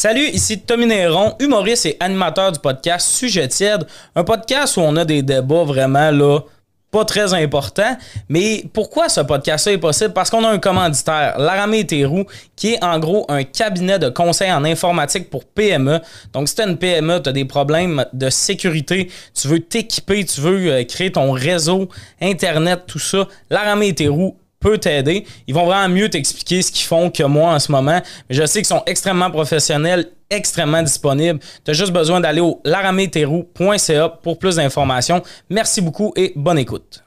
Salut, ici Tommy Néron, humoriste et animateur du podcast Sujet tiède, un podcast où on a des débats vraiment là pas très importants. Mais pourquoi ce podcast-là est possible? Parce qu'on a un commanditaire, Laramé Théroux, qui est en gros un cabinet de conseil en informatique pour PME. Donc, si tu une PME, tu as des problèmes de sécurité, tu veux t'équiper, tu veux euh, créer ton réseau, Internet, tout ça, Laramé Théroux peut t'aider. Ils vont vraiment mieux t'expliquer ce qu'ils font que moi en ce moment. Mais je sais qu'ils sont extrêmement professionnels, extrêmement disponibles. Tu as juste besoin d'aller au larameterou.ca pour plus d'informations. Merci beaucoup et bonne écoute.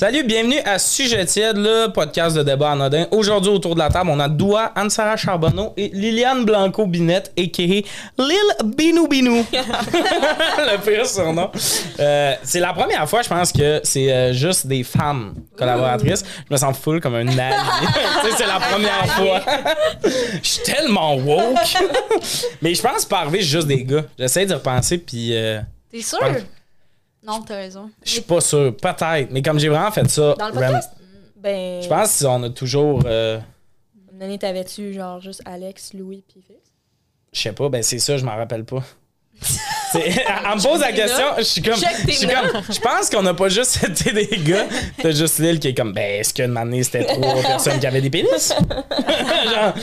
Salut, bienvenue à Sujet tiède, le podcast de débat anodin. Aujourd'hui, autour de la table, on a Doua, Anne-Sara Charbonneau et Liliane Blanco-Binette, a.k.a. Lil Binou Binou. le pire surnom. Euh, c'est la première fois, je pense que c'est euh, juste des femmes collaboratrices. Je me sens full comme un allié. C'est la première fois. Je suis tellement woke. Mais je pense pas arriver juste des gars. J'essaie de repenser, puis... euh, T'es sûr? Non, t'as raison. je suis pas sûr. Peut-être. Mais comme j'ai vraiment fait ça... Dans le podcast? Ben. Je pense qu'on a toujours... euh, Une année, t'avais-tu genre juste Alex, Louis, puis Félix? Je sais pas, ben c'est ça, je m'en rappelle pas. Elle me pose la question, je suis comme. Je suis comme. Je pense qu'on n'a pas juste été des gars. T'as juste Lille qui est comme, ben, est-ce qu'une année c'était trois personnes qui avaient des pénis? Genre,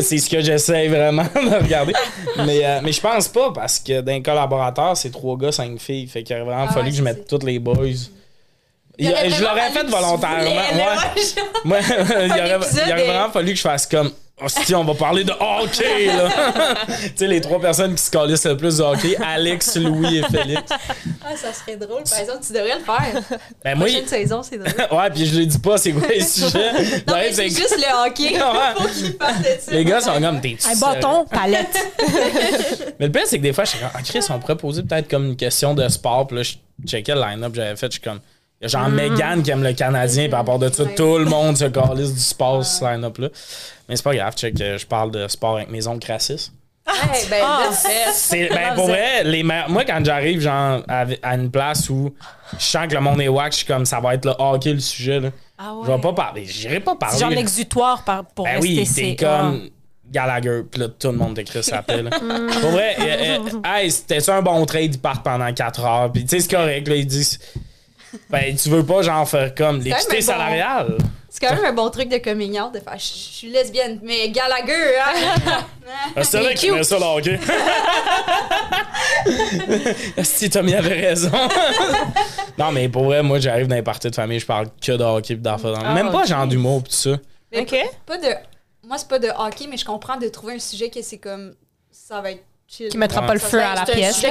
c'est ce que j'essaie vraiment de regarder. Mais, euh, mais je pense pas parce que d'un collaborateur, c'est trois gars, cinq filles. Fait qu'il aurait vraiment Ah fallu ouais, que je mette tous les boys. Il- je l'aurais fait volontairement. voulais, ouais. Moi, il aurait, il aurait vraiment fallu que je fasse comme. Hostie, on va parler de hockey, là. tu sais, les trois personnes qui se calissent le plus de hockey, Alex, Louis et Félix. Ah, ça serait drôle. Par exemple, tu devrais le faire. Ben, moi, Prochaine saison, c'est drôle. ouais, puis je lui dis pas c'est quoi les sujets? Non, mais c'est juste le hockey. Ouais. Faut qu'il parle de ça. Les gars sont comme des Un bâton, palette. Mais le pire, c'est que des fois, je suis comme, ah, Chris, on pourrait poser peut-être comme une question de sport. Puis là, je checkais le line-up que j'avais fait. Je suis comme, il y a genre Megan qui aime le Canadien. À part de ça, Ouais. tout le monde se calisse du sport, ce line-up-là. Mais c'est pas grave, check, euh, je parle de sport avec mes oncles racistes. Hey, ben, Ah. c'est- ben, pour vrai, les moi, quand j'arrive, genre, à, à une place où je sens que le monde est wack, je suis comme, ça va être le hockey, le sujet, là. Ah Je vais pas parler, j'irai pas parler. C'est genre l'exutoire par- pour Ben rester oui, c'est- t'es comme Gallagher, pis là, tout le monde t'écrit ça appelle. Pour vrai, euh, euh, hey, c'était un bon trade, ils partent pendant 4 heures, pis tu sais, c'est correct, là, ils disent. Ben, tu veux pas, genre, faire comme l'équité bon- salariale. C'est quand même un bon truc de coming out de faire je suis lesbienne, mais Gallagher, hein? Ah, c'est vrai qu'il cute. ça, le hockey. si Tommy avait raison. non, mais pour vrai, moi, j'arrive dans les parties de famille, je parle que de hockey pis d'affaires. dans- Ah, Même pas genre d'humour pis tout ça. Mais Ok. Pas de. Moi, c'est pas de hockey, mais je comprends de trouver un sujet que c'est comme. Ça va être chill. Qui mettra Ouais. pas le feu à la un pièce.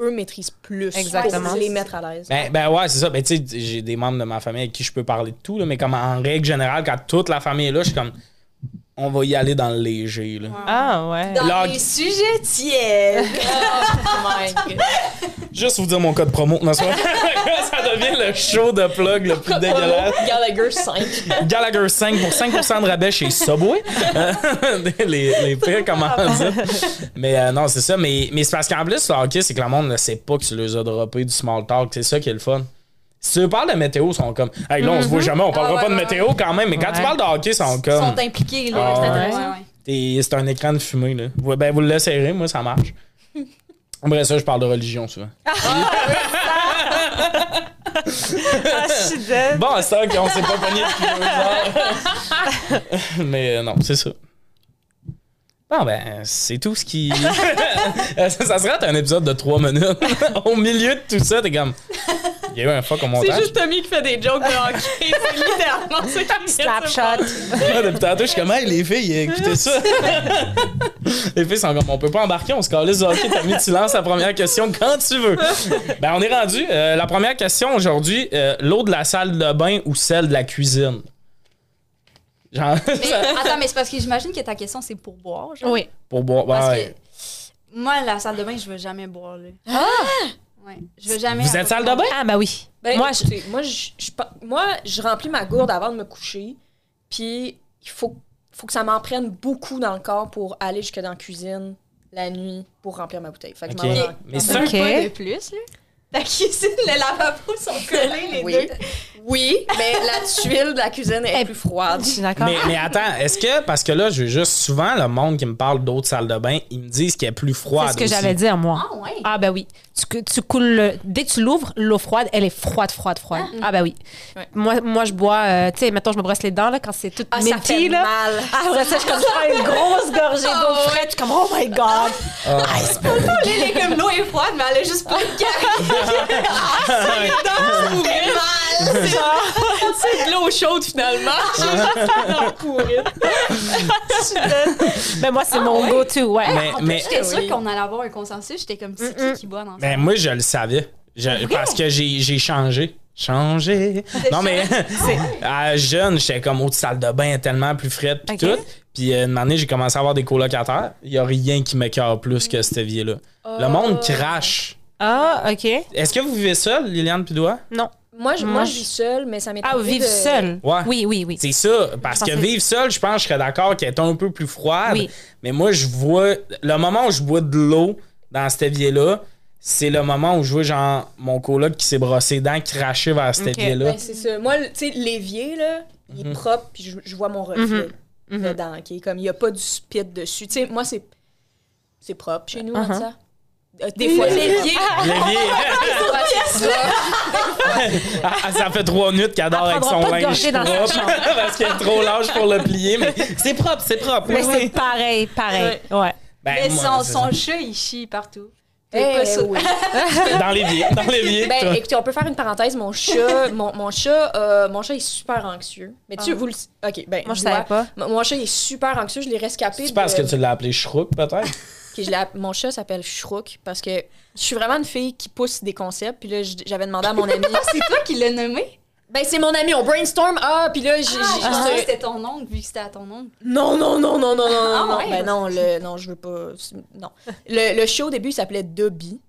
Eux maîtrisent plus Exactement. pour les mettre à l'aise. Ben, ben ouais, c'est ça. Ben, tu sais, j'ai des membres de ma famille avec qui je peux parler de tout, là, mais comme en règle générale, quand toute la famille est là, je suis comme, on va y aller dans le léger. Là. Ah ouais. Dans les sujets tièdes. Oh my God. Juste vous dire mon code promo. Non, ça devient le show de plug le plus dégueulasse. Gallagher 5. Gallagher 5 pour 5% de rabais chez Subway. Les, les pires commandites. Mais euh, non, c'est ça. Mais, mais c'est parce qu'en plus, le hockey, c'est que le monde ne sait pas que tu les as droppé du small talk. C'est ça qui est le fun. Si tu parles de météo, ils sont comme. Hey, là, on se voit jamais, on parlera Ah, ouais, pas de météo quand même. Mais quand tu parles de hockey, ils sont Ils comme. sont impliqués, là. Ah, c'est un écran de fumée, là. Ben, vous le laisserez, moi, ça marche. Après ça, je parle de religion souvent. Ah, je suis dead. Bon, c'est ça qu'on s'est pas pogné depuis. Mais euh, non, c'est ça. Bon, ben, c'est tout ce qui. ça, ça serait un épisode de trois minutes. Au milieu de tout ça, t'es comme. Il y a eu un fuck au C'est montage. juste Tommy qui fait des jokes de hockey. C'est littéralement ça qui Slapshot. Ouais, depuis tantôt, je suis comme, hey, les filles, écoutez ça. les filles sont comme, on peut pas embarquer, on se calisse du hockey. T'as mis, tu lances la première question quand tu veux. ben, on est rendu. Euh, la première question aujourd'hui, euh, l'eau de la salle de bain ou celle de la cuisine? Genre, Mais, ça- attends, mais c'est parce que j'imagine que ta question, c'est pour boire, genre. Oui. pour boire. Parce ouais. que moi, la salle de bain, je veux jamais boire, là. Ouais. Je veux jamais. Vous êtes salle de bain? Ah bah oui. Ben, Moi, moi, je- moi, je, je pa- moi, je remplis ma gourde avant de me coucher. Puis, il faut, faut que ça m'en prenne beaucoup dans le corps pour aller jusque dans la cuisine la nuit pour remplir ma bouteille. Fait que je m'en vais dans- Mais c'est Un de plus, là. La cuisine, le lavabo sont collés, les Oui. deux. Oui, mais la tuile de la cuisine est Eh, plus froide. Je suis d'accord. Mais, mais attends, est-ce que, parce que là, je veux juste souvent, le monde qui me parle d'autres salles de bain, ils me disent qu'elle est plus froide. C'est ce que aussi. j'allais dire, moi. Ah, ouais. Ah, ben oui. Tu, tu coules. le- Dès que tu l'ouvres, l'eau froide, elle est froide, froide, froide. Ah, ben oui. Ouais. Moi, moi, je bois. euh, tu sais, mettons, je me brosse les dents, là, quand c'est tout Ah, ça fait là. mal. Ah, ça, je comme prends une grosse gorgée d'eau fraîche. Je suis comme, oh my God. Elle est comme l'eau est froide, mais elle a juste pas de carte. C'est de l'eau chaude, finalement. ben, moi, c'est mon go-to, ouais. Mais, mais J'étais sûre Oui. qu'on allait avoir un consensus. J'étais comme, c'est qui qui boit dans ça? ben, moi, je le savais. Je- parce que j'ai j'ai changé. Changé. Non, mais à jeune, j'étais comme autre salle de bain tellement plus frette puis tout. Puis euh, une année, j'ai commencé à avoir des colocataires. Il y a rien qui m'écœure plus que cette vie-là. Le monde crache. Ah, OK. Est-ce que vous vivez seul, Liliane Pidois? Non. Moi, je, Moi, moi, je vis seule, mais ça m'est Ah, vivre de- seul. Ouais. Oui, oui, oui. C'est ça, parce Je que pensais- vivre seul, je pense que je serais d'accord qu'elle est un peu plus froide. Oui. Mais moi, je vois. Le moment où je bois de l'eau dans cet évier-là, c'est le moment où je vois genre mon coloc qui s'est brossé les dents cracher vers cet Ok. évier-là. Ben, c'est ça. Moi, tu sais, l'évier, là, il est propre, puis je, je vois mon reflet Mhm. dedans, OK? Comme, il n'y a pas du spit dessus. Tu sais, moi, c'est c'est propre chez nous, Uh-huh. ça. Des fois, l'évier... L'évier, ça. Fait trois minutes qu'elle dort avec son linge propre parce qu'elle est trop large pour le plier. Mais c'est propre, c'est propre. Mais oui, c'est pareil, pareil. Ouais. Ben, Mais moi, son, son chat, il chie partout. Eh, pas sûr. oui. Dans l'évier, dans l'évier. Ben, toi. écoutez, on peut faire une parenthèse. Mon chat, mon, mon chat, euh, mon chat est super anxieux. Mais tu, Ah. vous le... OK, ben, Moi, je vois, savais pas. Mon mon chat est super anxieux. Je l'ai rescapé. C'est parce de- que tu l'as appelé Shrouk, peut-être? je mon chat s'appelle Shrouk parce que je suis vraiment une fille qui pousse des concepts. Puis là, j'avais demandé à mon ami. C'est toi qui l'as nommé? Ben, c'est mon ami, on brainstorm. Ah, puis là, j'ai. Ah, que j'ai- c'était ton oncle, vu que c'était à ton oncle. Non, non, non, non, non, non, non, Ah non. ouais? Ben non, le, non, je veux pas. Non. Le, le show au début, il s'appelait Dobby.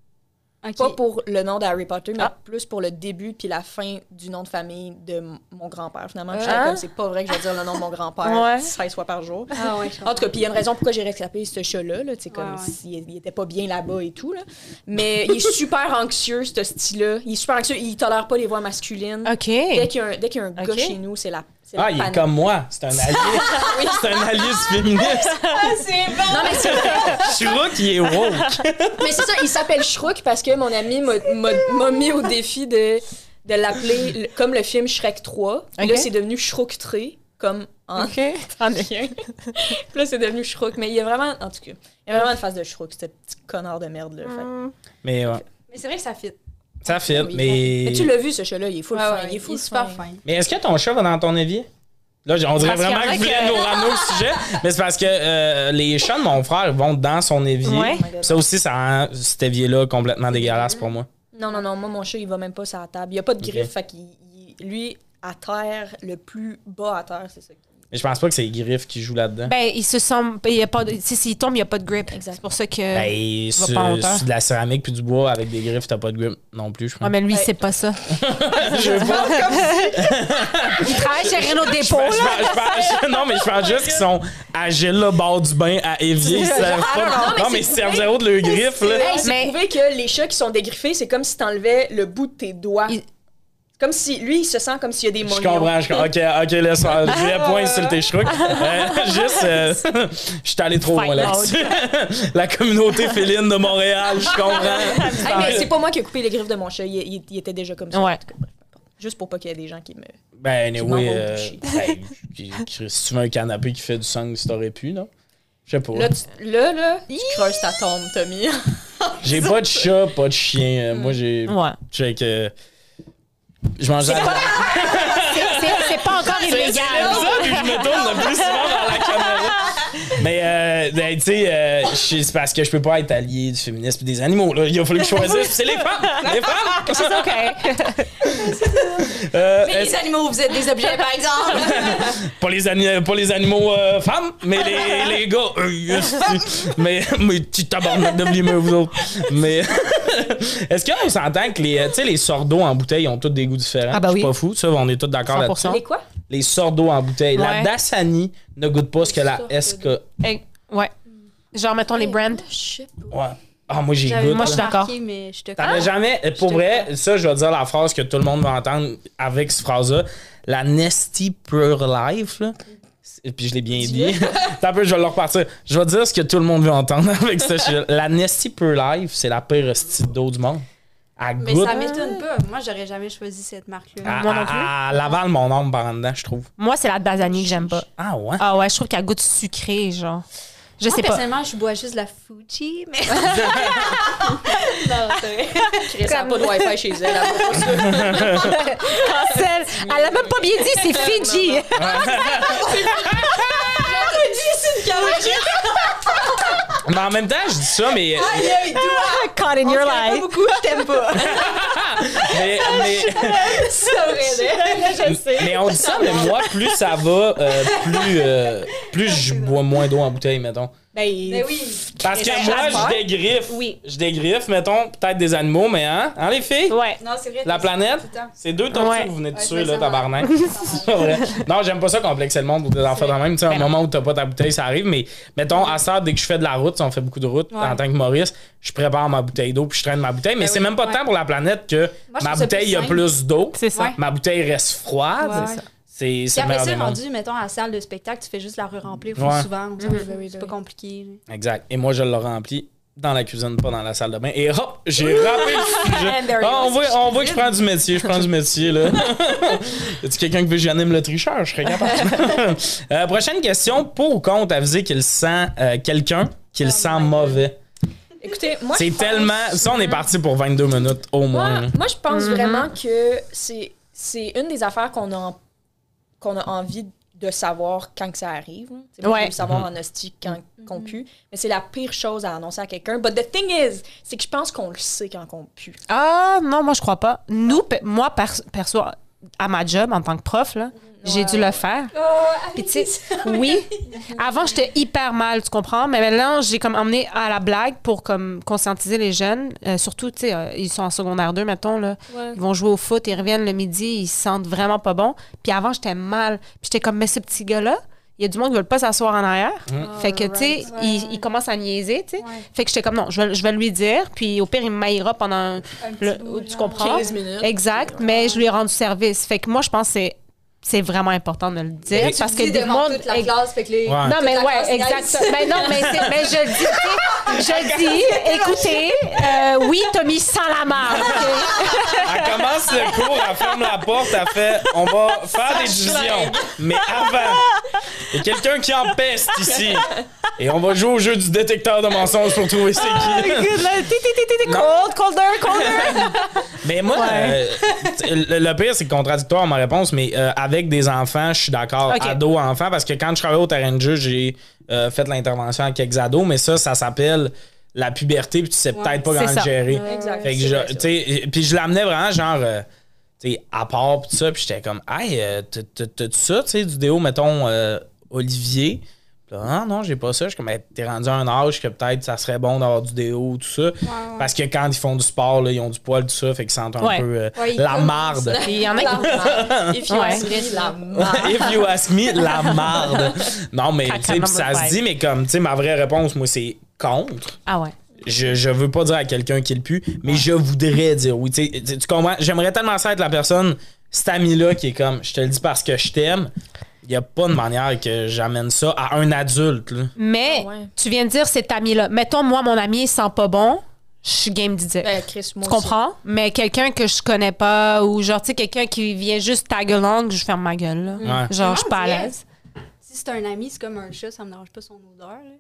Pas pour le nom d'Harry Potter, mais Ah. plus pour le début puis la fin du nom de famille de mon grand-père. Finalement, Ah. j'étais comme, c'est pas vrai que je vais dire le nom de mon grand-père Ouais. 16 fois par jour. Ah ouais, En tout cas, puis il y a une raison pourquoi j'ai rescapé ce chat-là. Là, comme s'il il était pas bien là-bas et tout. Là. Mais il est super anxieux, ce style-là. Il est super anxieux. Il tolère pas les voix masculines. Dès qu'il y a un, dès qu'il y a un gars Ok. chez nous, c'est la, Ah, il est comme moi. C'est un allié. C'est un allié féministe. c'est bon! Non, mais c'est vrai. Shrouk, il est woke. Mais c'est ça, il s'appelle Shrouk parce que mon ami m'a- mis au défi de, de l'appeler le- comme le film Shrek 3. Puis Ok. là, c'est devenu Shrouk Tré, comme en OK. T'en es rien. Puis là, c'est devenu Shrouk. Mais il y a vraiment, en tout cas, il y a vraiment une face de Shrouk, ce petit connard de merde. Là, fait. Mais ouais. Mais c'est vrai que ça fit. Ça fit, Oui, mais. Mais tu l'as vu, ce chat-là, il est full fin. ouais, il est full super fin. fin. Mais est-ce que ton chat va dans ton évier? Là, on dirait Parce qu'il y vraiment en a que vous voulez que- nous ramener au sujet. Mais c'est parce que euh, les chats de mon frère vont dans son évier. Ouais. Puis Ça aussi, ça rend cet évier-là complètement dégueulasse pour moi. Non, non, non, moi, mon chat, il va même pas sur la table. Il y a pas de griffe, fait qu'il. il- Lui, à terre, le plus bas à terre, c'est ça. Mais je pense pas que c'est les griffes qui jouent là-dedans. Ben, il se sent. Il y a pas de, s'il tombe, il n'y a pas de grip. Exact. C'est pour ça que. Ben, sur, de la céramique puis du bois avec des griffes, t'as pas de grip non plus, je Ouais, pense. mais lui, Ouais. c'est pas ça. Je veux pas. Il travaille chez Renault Dépôt, je là. non, mais je pense juste qu'ils sont à Gila, bord du bain, à Évier. Ils savent pas. mais Non, mais c'est ils servent zéro de leurs griffes, là. Hey, c'est Mais- prouvé que les chats qui sont dégriffés, c'est comme si t'enlevais le bout de tes doigts. Il- Comme si lui, il se sent comme s'il y a des Je moignons. comprends, je comprends. Ok, ok, laisse faire. Je vais pas insulter Shrouk. Euh, juste, euh, je suis allé trop loin là-dessus. La communauté féline de Montréal, je comprends. Hey, mais c'est pas moi qui ai coupé les griffes de mon chat. Il, il- il était déjà comme ça. Ouais. Juste pour pas qu'il y ait des gens qui me. Ben, Qui vont euh, ben, si tu veux un canapé qui fait du sang, si t'aurais pu, non? Je sais pas. Là, tu- là, là, tu creuses ta tombe, Tommy. J'ai pas de chat, pas de chien. Euh, Moi, j'ai. Ouais. Je mange. C'est- C'est pas encore C'est illégal. comme ça que je me tourne le plus Mais, euh, ben, tu sais, euh, je- c'est parce que je peux pas être allié du féminisme et des animaux. Là. Il a fallu que je choisisse. C'est les femmes! Les femmes! C'est OK. Euh, Mais les animaux, vous êtes des objets, par exemple. pas, les ani- pas les animaux euh, femmes, mais les, les gars. euh, yes. mais, mais tu tabarnak de blimer, vous autres. Mais est-ce qu'on s'entend que les, tu sais, les d'eau en bouteille ont tous des goûts différents? Ah, bah Je suis oui. pas fou, ça, on est tous d'accord là-dessus. 100%. Les quoi? Les sortes d'eau en bouteille. La. Dasani ne goûte pas ce que la SK. Ouais. Genre, mettons les brands. Pas. Ouais. Ah, moi, j'y J'avais goûte. Moi, je suis d'accord. mais je te T'avais jamais, pour vrai, ça, je vais dire la phrase que tout le monde va entendre avec cette phrase-là. La Nesty Pure Life, là. Et puis je l'ai bien dit. T'as un peu, je vais le repartir. Je vais dire ce que tout le monde veut entendre avec ça. La Nesty Pure Life, c'est la pire hostie d'eau du monde. Elle Mais goûte. ça m'étonne pas. Moi, j'aurais jamais choisi cette marque-là. à, Moi non plus. à- à Laval mon âme par en dedans, je trouve. Moi, c'est la Dasani que j'aime pas. Ah ouais? Ah ouais, je trouve qu'elle goûte sucré, genre. Je Moi, sais pas. personnellement, je bois juste de la Fuji, mais Non, c'est vrai. Chris, elle a pas de Wi-Fi chez elle. elle a pas ça. Cancel. Elle a même pas bien dit, c'est Fiji. Mais en même temps, je dis ça, mais. Caught in your life. beaucoup, je t'aime pas. mais, mais- je sais. mais on dit ça, mais moi, plus ça va, euh, plus, euh, plus je bois moins d'eau en bouteille, mettons. Ben, mais oui. Parce que moi, je dégriffe. Oui. Je dégriffe, mettons, peut-être des animaux, mais hein? Hein, les filles? Ouais. Non, c'est vrai. La planète? C'est deux tortues Ouais. que vous venez de Ouais, tuer, là, tabarnak. C'est. Non, j'aime pas ça complexer le monde pour des enfants de même. Tu sais, un Ben moment où t'as pas ta bouteille, ça arrive. Mais mettons, à ça, dès que je fais de la route, si on fait beaucoup de route Ouais. en tant que Maurice, je prépare ma bouteille d'eau puis je traîne ma bouteille. Mais Ben c'est oui, même pas ouais. tant pour la planète que Moi, ma ça bouteille, plus il y a plus d'eau. C'est ça. Ma bouteille reste froide. C'est- après ça, rendu, mettons, à la salle de spectacle, tu fais juste la re-remplir Ouais. souvent. C'est pas compliqué. Exact. Et moi, je l'ai rempli dans la cuisine, pas dans la salle de bain. Et hop, j'ai rempli le sujet. Ah, on, voit, on voit que je prends du métier. Je prends du métier, là. y a-tu quelqu'un qui veut que j'anime le tricheur? Je serais capable. Euh, prochaine question. Pour ou contre aviser qu'il sent euh, quelqu'un qu'il sent mauvais? Écoutez, moi, C'est je pense- tellement. Ça, on est parti pour 22 minutes au moins. Moi, je pense vraiment que c'est c'est une des affaires qu'on a, en- qu'on a envie de savoir quand que ça arrive. moi, Ouais. Savoir en hostie quand qu'on pue. Mais c'est la pire chose à annoncer à quelqu'un. But the thing is, c'est que je pense qu'on le sait quand on pue. Ah non, moi je crois pas. Nous, pe- moi per- perso, à ma job en tant que prof, là, j'ai dû le faire. Puis tu sais, oui. Avant, j'étais hyper mal, tu comprends? Mais maintenant, j'ai comme emmené à la blague pour comme conscientiser les jeunes. Euh, surtout, tu sais, euh, ils sont en secondaire 2, mettons, là. Ils vont jouer au foot, ils reviennent le midi, ils se sentent vraiment pas bon. Puis avant, j'étais mal. Puis j'étais comme, mais ce petit gars-là, il y a du monde qui veut pas s'asseoir en arrière. fait que, tu sais, right. il, il commence à niaiser, tu sais. Ouais. Fait que j'étais comme, non, je vais, je vais lui dire. Puis au pire, il me maillera pendant Un le- petit bout, tu comprends? 15 minutes. Exact, mais je lui ai rendu service. Fait que moi, je pense que c'est, c'est vraiment important de le dire. Parce que des mondes. toute la classe, fait que les- Ouais. Non, mais ouais, exact. Mais non, mais, c'est- mais je le dis, je dis, écoutez, euh, oui, Tommy sent la marde. Elle commence le cours, elle ferme la porte, elle fait On va faire des divisions. Mais avant, il y a quelqu'un qui empeste ici. Et on va jouer au jeu du détecteur de mensonges pour trouver c'est qui. Non. Cold, colder, colder. Mais moi, euh, le, le pire, c'est contradictoire ma réponse, mais euh, avec des enfants, je suis d'accord. Ados, enfants, parce que quand je travaillais au terrain de jeu, j'ai euh, fait l'intervention avec quelques ados, mais ça, ça s'appelle la puberté, puis tu sais peut-être pas comment le gérer. Je- puis je l'amenais vraiment genre, euh, tu sais, à part pis tout ça, puis j'étais comme, hey, t'as- t'as- t'as-tu ça, tu sais, du déo, mettons, euh, Olivier? Ah non, j'ai pas ça. Je suis comme, Hey, t'es rendu à un âge que peut-être ça serait bon d'avoir du déo, tout ça. Parce que quand ils font du sport, là, ils ont du poil, tout ça, fait qu'ils sentent un Ouais. peu euh, la marde. Il y en a qui. If you ask me, la marde. If you ask me, la marde. Non, mais tu sais, ça se dit, mais comme, tu sais, ma vraie réponse, moi, c'est contre. Ah ouais. Je, je veux pas dire à quelqu'un qui le pue, mais je voudrais dire oui. Tu sais, tu- tu comprends? J'aimerais tellement ça être la personne, cet ami-là, qui est comme, je te le dis parce que je t'aime. Il y a pas de manière que j'amène ça à un adulte. Là. Mais Ah ouais. tu viens de dire cet ami-là. Mettons, moi, mon ami, il sent pas bon. Je suis game d'y dire. Ben, Chris, moi tu comprends? Mais quelqu'un que je connais pas ou genre, tu sais, quelqu'un qui vient juste tag along, je ferme ma gueule. là. Ouais. Genre, je suis pas à Ah, l'aise. Si c'est un ami, c'est comme un chat, ça me dérange pas son odeur. là.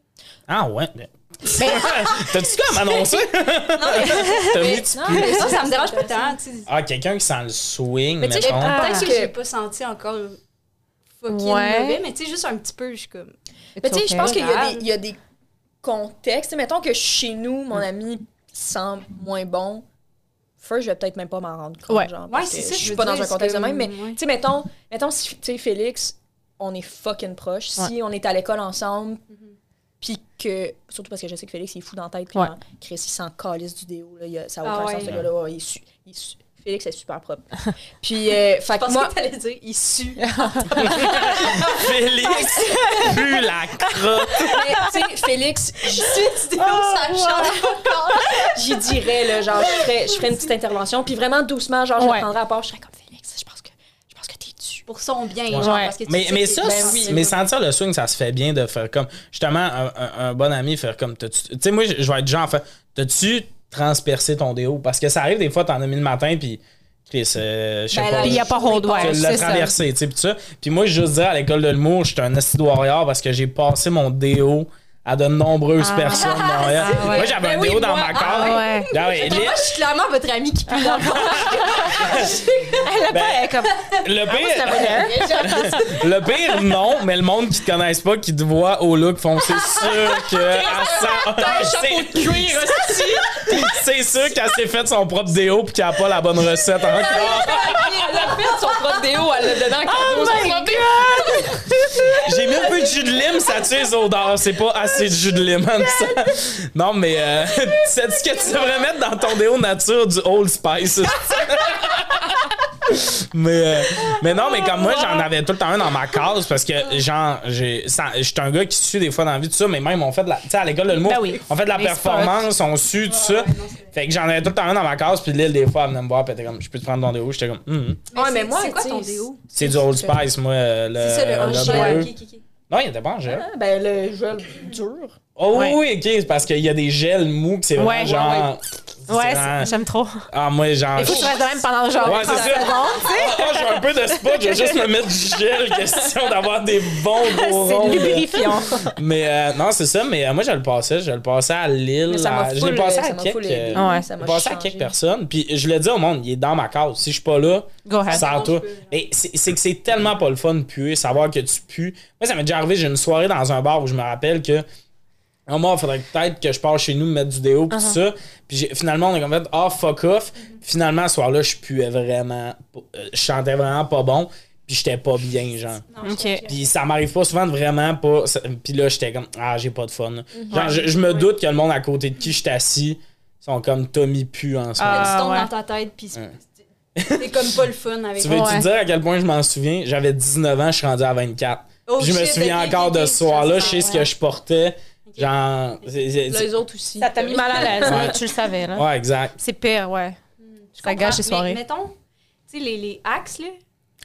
Ah ouais. mais- T'as-tu quoi à m'annoncer? T'as vu, tu Non, mais Ça, ça me dérange pas tant. tu sais. Ah, quelqu'un qui sent le swing, Mais tu sais, mettons. Peut-être que que- j'ai pas senti encore fucking Ouais. mauvais, mais tu sais, juste un petit peu, je suis comme. Mais tu sais, je pense qu'il y, a Grave. des- il y a des contextes. Tu sais, mettons que chez nous, mon ami sent moins bon. First, je vais peut-être même pas m'en rendre compte. Ouais. Genre, Ouais, c'est ça, Je suis pas dans un contexte de même. Mais ouais. tu sais, mettons, mettons si tu sais, Félix, on est fucking proches. Si on est à l'école ensemble, puis que. Surtout parce que je sais que Félix, il est fou dans la tête. Puis Chris, il s'en calisse du déo. Là, il a- ça n'a Ah aucun ouais. sens, ce gars-là. Ouais, il, Félix est super propre. Puis, euh, fait Je que pensais moi, que t'allais dire, il sue. Félix pue la crotte. mais, tu sais, Félix, j- Tu ça change encore. j'y dirais, là, genre, je ferais, je ferais une petite intervention, puis vraiment doucement, genre, je Ouais. le prendrais à part, je serais comme Félix, je pense que, je pense que t'es dû. Pour son bien, Ouais. genre, Ouais. parce que tu Mais, sais mais ça, Ben oui. mais sentir le swing, ça se fait bien de faire comme. Justement, un, un- un bon ami, faire comme. t'as-tu- Tu sais, moi, je je vais être genre, fait, t'as-tu transpercé ton déo? Parce que ça arrive des fois, t'en as mis le matin, puis. Chris, euh, je sais Ben, pas. Puis il n'y a pas ronde, ouais, tu l'as traversé, tu sais, tout ça. Puis moi, je juste dire, à l'école de l'humour, j'étais un warrior parce que j'ai passé mon déo à de nombreuses Ah. personnes. Ah ouais. Moi, j'avais un Ben oui, déo dans ma carte. ah ouais. Ah ouais, Moi, je suis clairement votre ami qui pue dans le. Elle pas, est comme. Le pire, Ah, le pire, non, mais le monde qui te connaisse pas, qui te voit au look, font c'est sûr que. c'est- sûr qu'elle s'est fait son propre déo puis qu'elle a pas la bonne recette encore. Elle a fait son propre déo, elle l'a donné en cadeau. déo. J'ai mis un peu de jus de lime, ça tue les odeurs. C'est pas assez de jus de lime, hein, ça. Non, mais euh, sais-tu que tu devrais mettre dans ton déo nature du Old Spice? mais, euh, mais non, mais comme moi, j'en avais tout le temps un dans ma case parce que, genre, j'ai, ça- j'étais un gars qui sue des fois dans la vie, tout ça, mais même on fait de la. Tu sais, à l'école de l'humour, Ben oui. on fait de la Les performance, on sue, tout ça. Fait que j'en avais tout le temps un dans ma case, puis Lille, des fois, elle venait me voir, puis elle était comme, je peux te prendre ton déo? J'étais comme, Hum. Ouais, mais c'est- moi, c'est quoi ton déo? C'est du Old Spice, moi, euh, le. C'est ça, le le gel. Non, il était pas en gel. Ah, Ben, le gel dur. Oh Ouais. oui, ok, c'est parce qu'il y a des gels mous que c'est vraiment Ouais, genre. Ouais, vraiment- j'aime trop. Ah, moi, genre. Il faut que tu restes de même pendant genre Ouais, 30 c'est ça. secondes, tu sais. Ah, j'ai un peu de spot, je vais juste me mettre du gel, question d'avoir des bons gros ronds. C'est lubrifiant. Mais euh, non, c'est ça, mais euh, moi, je le passais, je le passais à Lille. Je l'ai passé à quelques. euh, Ouais. Passé à quelques personnes, puis je le dis au monde, il est dans ma case. Si je suis pas là, peux, là. Et c'est c'est que c'est tellement pas le fun de puer, savoir que tu pues. Moi, ça m'est déjà arrivé, j'ai une soirée dans un bar où je me rappelle que. Ah, moi, il faudrait peut-être que je passe chez nous me mettre du déo pis tout ça. Puis finalement, on a comme fait Ah, fuck off. Finalement, ce soir-là, je puais vraiment. pas- euh, Je chantais vraiment pas bon. Puis j'étais pas bien, genre. Non, Ok. je- Puis ça m'arrive pas souvent de vraiment pas. Puis là, j'étais comme Ah, j'ai pas de fun. Mhm. Genre, je, je me doute que le monde à côté de qui j'étais assis sont comme Tommy pu en ce moment. Tu Ah, tombes ouais. dans ta tête, puis c'est c'est comme pas le fun avec Tu veux-tu Ouais. dire à quel point je m'en souviens? J'avais 19 ans, je suis rendu à 24. Oh Puis je me souviens encore de ce soir-là, je sais ce ouais. que je portais. Genre. c'est- c'est- c'est- Les autres aussi. Ça t'a mis mal à l'aise, tu le savais, là. Ouais, exact. C'est pire, ouais. Je Ça gâche les soirées. Mais mettons, tu sais, les, les axes, là.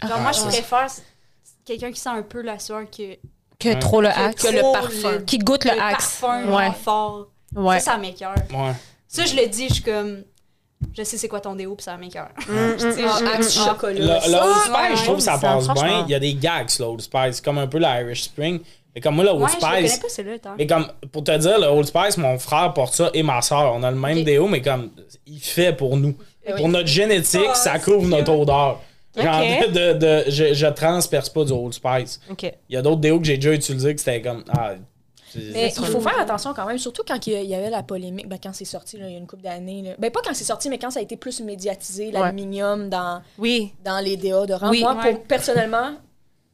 Genre, Ah, moi, je ouais. préfère s- quelqu'un qui sent un peu la sueur que, Que trop le axe. que le trop parfum. Qui goûte le, le axe. parfum Ouais. fort. Ouais. Ça, ça m'écoeure. Ouais. Ça, je le dis, je suis comme. Je sais c'est quoi ton déo, puis ça m'écoeure. Mm, Tu sais, je- axe chocolat. Le, le Old Spice, je trouve que ça passe bien. Il y a des gags, le Old Spice. Comme un peu l'Irish Spring. Mais comme moi, le Old Ouais, je le connais Spice. pas. Mais comme, pour te dire, le Old Spice, mon frère porte ça et ma soeur. On a le même Ok. déo, mais comme, il fait pour nous. Eh oui. Pour notre génétique, Ah, ça couvre notre odeur. Genre, Ok. de, de, je, je transperce pas du Old Spice. OK. Il y a d'autres déos que j'ai déjà utilisés que c'était comme. Ah, Mais il faut faire attention quand même, surtout quand il y avait la polémique, ben quand c'est sorti, là, il y a une couple d'années. Ben pas quand c'est sorti, mais quand ça a été plus médiatisé, l'aluminium dans, Oui. dans les déodorants. Oui. Moi, Ouais. pour, personnellement,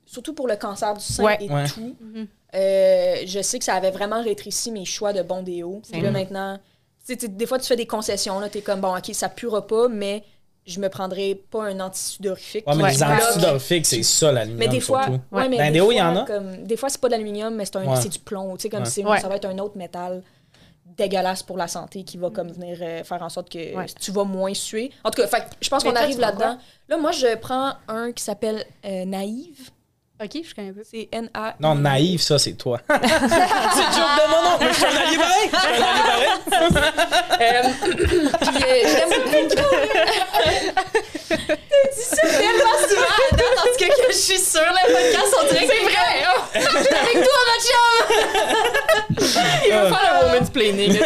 surtout pour le cancer du sein Ouais. et Ouais. tout, Mhm. euh, je sais que ça avait vraiment rétréci mes choix de bons déos. Puis là, Mhm. maintenant, des fois, tu fais des concessions, là, t'es comme, bon, OK, ça puera pas, mais je me prendrai pas un antisudorifique. Ouais, mais les antisudorifiques, c'est ça l'aluminium. Mais des fois, surtout. ouais, mais les des fois, il y en a. Comme, des fois, c'est pas de l'aluminium, mais c'est un- Ouais. c'est du plomb. Tu sais, comme Ouais. c'est- Ouais. ça va être un autre métal dégueulasse pour la santé qui va comme venir euh, faire en sorte que Ouais. tu vas moins suer. En tout cas, fait je pense qu'on arrive là-dedans. Là, moi, je prends un qui s'appelle euh, Naïve. Ok, je connais pas. C'est N-A. Non, naïf, ça, c'est toi. c'est le joke de mon nom, mais je suis un allié pareil. Je suis un allié pareil. Euh, euh, j'aime tellement souvent à date, en tout cas, que je suis sûre, le podcast, on dirait que c'est vrai. hein. Je suis avec toi, ma chum! Il va faire le woman's planning.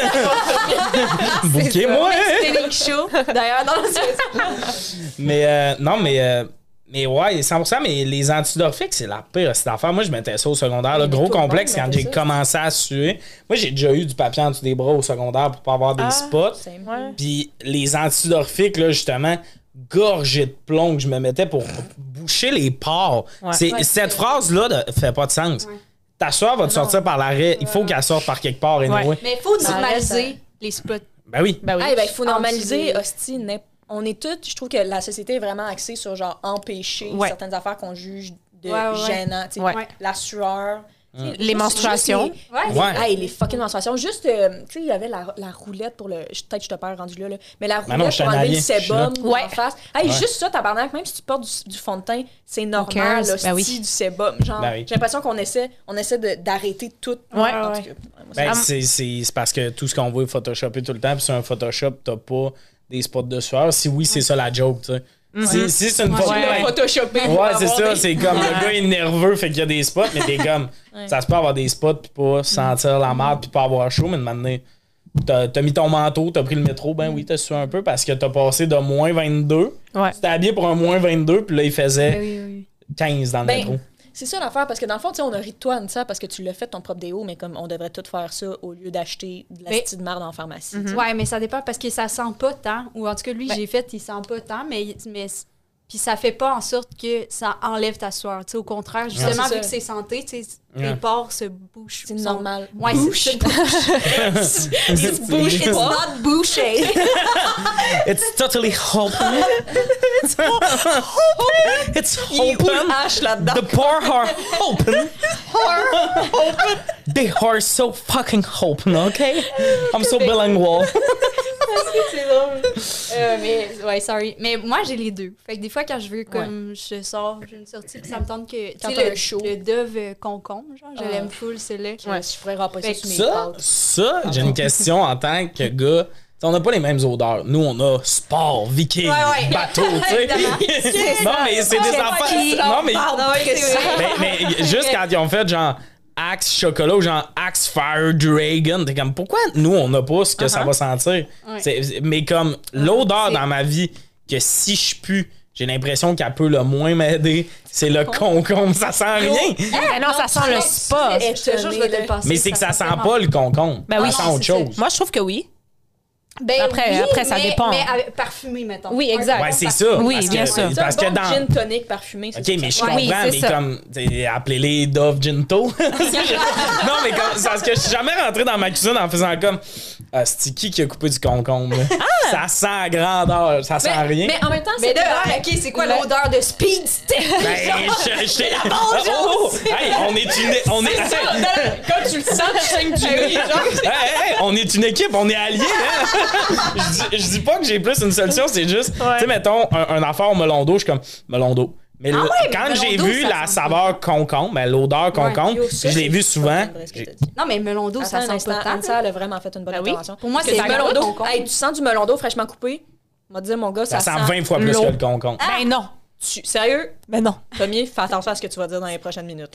Bouquez-moi. Spinning show. D'ailleurs, dans le Mais euh, non, mais. Euh, mais ouais, 100%, mais les antidorphiques, c'est la pire cette affaire. Moi, je mettais ça au secondaire. gros le monde complexe quand j'ai commencé à suer. Moi, j'ai déjà eu du papier en dessous des bras au secondaire pour pas avoir des Ah. spots. Puis les antidorphiques, là, justement, gorgées de plomb que je me mettais pour boucher les pores. Ouais. C'est, Ouais, cette phrase-là ne fait pas de sens. Ouais. Ta soeur va te Non. sortir par l'arrêt. Il faut qu'elle sorte par quelque part. anyway. Mais il faut normaliser reste, les spots. Ben oui. Ben oui. Ah, ben, il faut En normaliser, hostie, n'importe on est toutes, je trouve que la société est vraiment axée sur genre empêcher Ouais. certaines affaires qu'on juge de Ouais, ouais, ouais. gênant. Tu sais, Ouais. La sueur. sais, Les menstruations. les- Ouais. Ouais. Hey, les fucking menstruations. Juste, euh, tu sais, il y avait la, la roulette pour le. Peut-être que je te perds rendu là, là. Mais la roulette non, je pour enlever le sébum. Ouais. en face. Hey, Ouais. juste ça, tabarnak, même si tu portes du, du fond de teint, c'est normal, là, Ben oui. du sébum. Genre, Ben oui. j'ai l'impression qu'on essaie, on essaie de- d'arrêter tout. Ouais. Ben, ça- c'est, c'est, c'est parce que tout ce qu'on veut photoshopper tout le temps, puis sur un Photoshop, t'as pas des spots de sueur. Si oui, c'est ça la joke, tu sais. Si, si c'est une photo. L'as ben, photoshopé. Ouais, c'est ça. des- C'est comme le gars est nerveux, fait qu'il y a des spots, mais t'es comme. Ça se peut avoir des spots, puis pas sentir la merde, puis pas avoir chaud, mais de maintenant. T'as, t'as mis ton manteau, t'as pris le métro, ben oui, t'as su un peu parce que t'as passé de moins 22. Ouais. T'es habillé pour un moins 22, puis là, il faisait Ben oui, oui. 15 dans le Ben, métro. C'est ça l'affaire, parce que dans le fond, tu sais, on a ri de toi, ça, parce que tu l'as fait ton propre déo, mais comme on devrait tout faire ça au lieu d'acheter de la Mais- petite merde en pharmacie. sais. Ouais, mais ça dépend parce que ça sent pas tant. Ou en tout cas, lui, Ben- j'ai fait, il sent pas tant, mais, mais puis ça fait pas en sorte que ça enlève ta sueur. Tu sais, au contraire, justement, c'est vu que c'est santé, tu sais, Ouais. les pores se bouchent. C'est sont- normal. Ouais, c'est It's bouche It's pas. not bouché. It's totally open. It's open. H là-dedans. The pores are open. They are so fucking open, okay? I'm so bilingual. c'est drôle. Euh, mais, ouais, sorry. Mais moi, j'ai les deux. Fait que des fois, quand je veux, comme, je sors, j'ai une sortie, puis ça me tente que. Quand Tu t'as sais, un show. le, le Dove euh, concombre, genre, je Ah. l'aime full, c'est là. Ouais, je pourrais remplacer Fait sur que mes Ça, pâtes. ça, j'ai une question en tant que gars. On n'a pas les mêmes odeurs. Nous, on a sport, viking, Ouais, ouais. bateau, tu sais. non, mais c'est des affaires. Non, mais, mais, mais juste quand ils ont fait genre Axe chocolat ou genre Axe Fire Dragon, t'es comme pourquoi nous on n'a pas ce que ça va sentir? Ouais. C'est- c'est- mais comme l'odeur dans ma vie, que si je pue, j'ai l'impression qu'elle peut le moins m'aider, c'est le concombre. Ça sent rien. Ben non, ça sent le spa. Je te jure, je vais te le passer. Mais c'est que ça sent vraiment- pas le concombre. Ben oui, ça sent autre chose. Moi, je trouve que oui. Ben Après- oui, après, ça mais- dépend. Mais avec- parfumé, mettons. Oui, exact. Ouais, c'est ça. Oui, parce bien que, sûr. Parce que bon dans. gin tonic parfumé, c'est Ok, ça. mais je Ouais, comprends, oui, c'est mais ça. comme, appelez-les Dove Ginto. non, mais comme, parce que je suis jamais rentré dans ma cuisine en faisant comme, ah, c'est qui qui a coupé du concombre? là? Ça sent à grandeur, ça sent mais, rien. mais en même temps, Mais c'est vrai. ok, c'est quoi l'odeur de speed stick? Ben, je, je, oh, oh, hey, on est une, on est, Quand tu le sens, tu saignes du nez, genre. hey, hey, on est une équipe, on est alliés, hein? Je, dis, je dis pas que j'ai plus une solution, c'est juste, tu sais, mettons, un, un affaire au melon d'eau, je suis comme, melon d'eau. Mais le- ouais, mais quand j'ai vu ça la saveur concombre, ben, l'odeur concombre, ça, je l'ai vu souvent. Non, mais melon d'eau, ça sent pas tant. Ansa, elle a vraiment fait une bonne Ben oui. intervention. Pour moi, c'est melon d'eau. Hey, tu sens du melon d'eau fraîchement coupé? On va dire, mon gars, Ça ça, sent 20 fois plus que le concombre. Ben non. Tu- Sérieux? Ben non. Tommy, fais attention à ce que tu vas dire dans les prochaines minutes.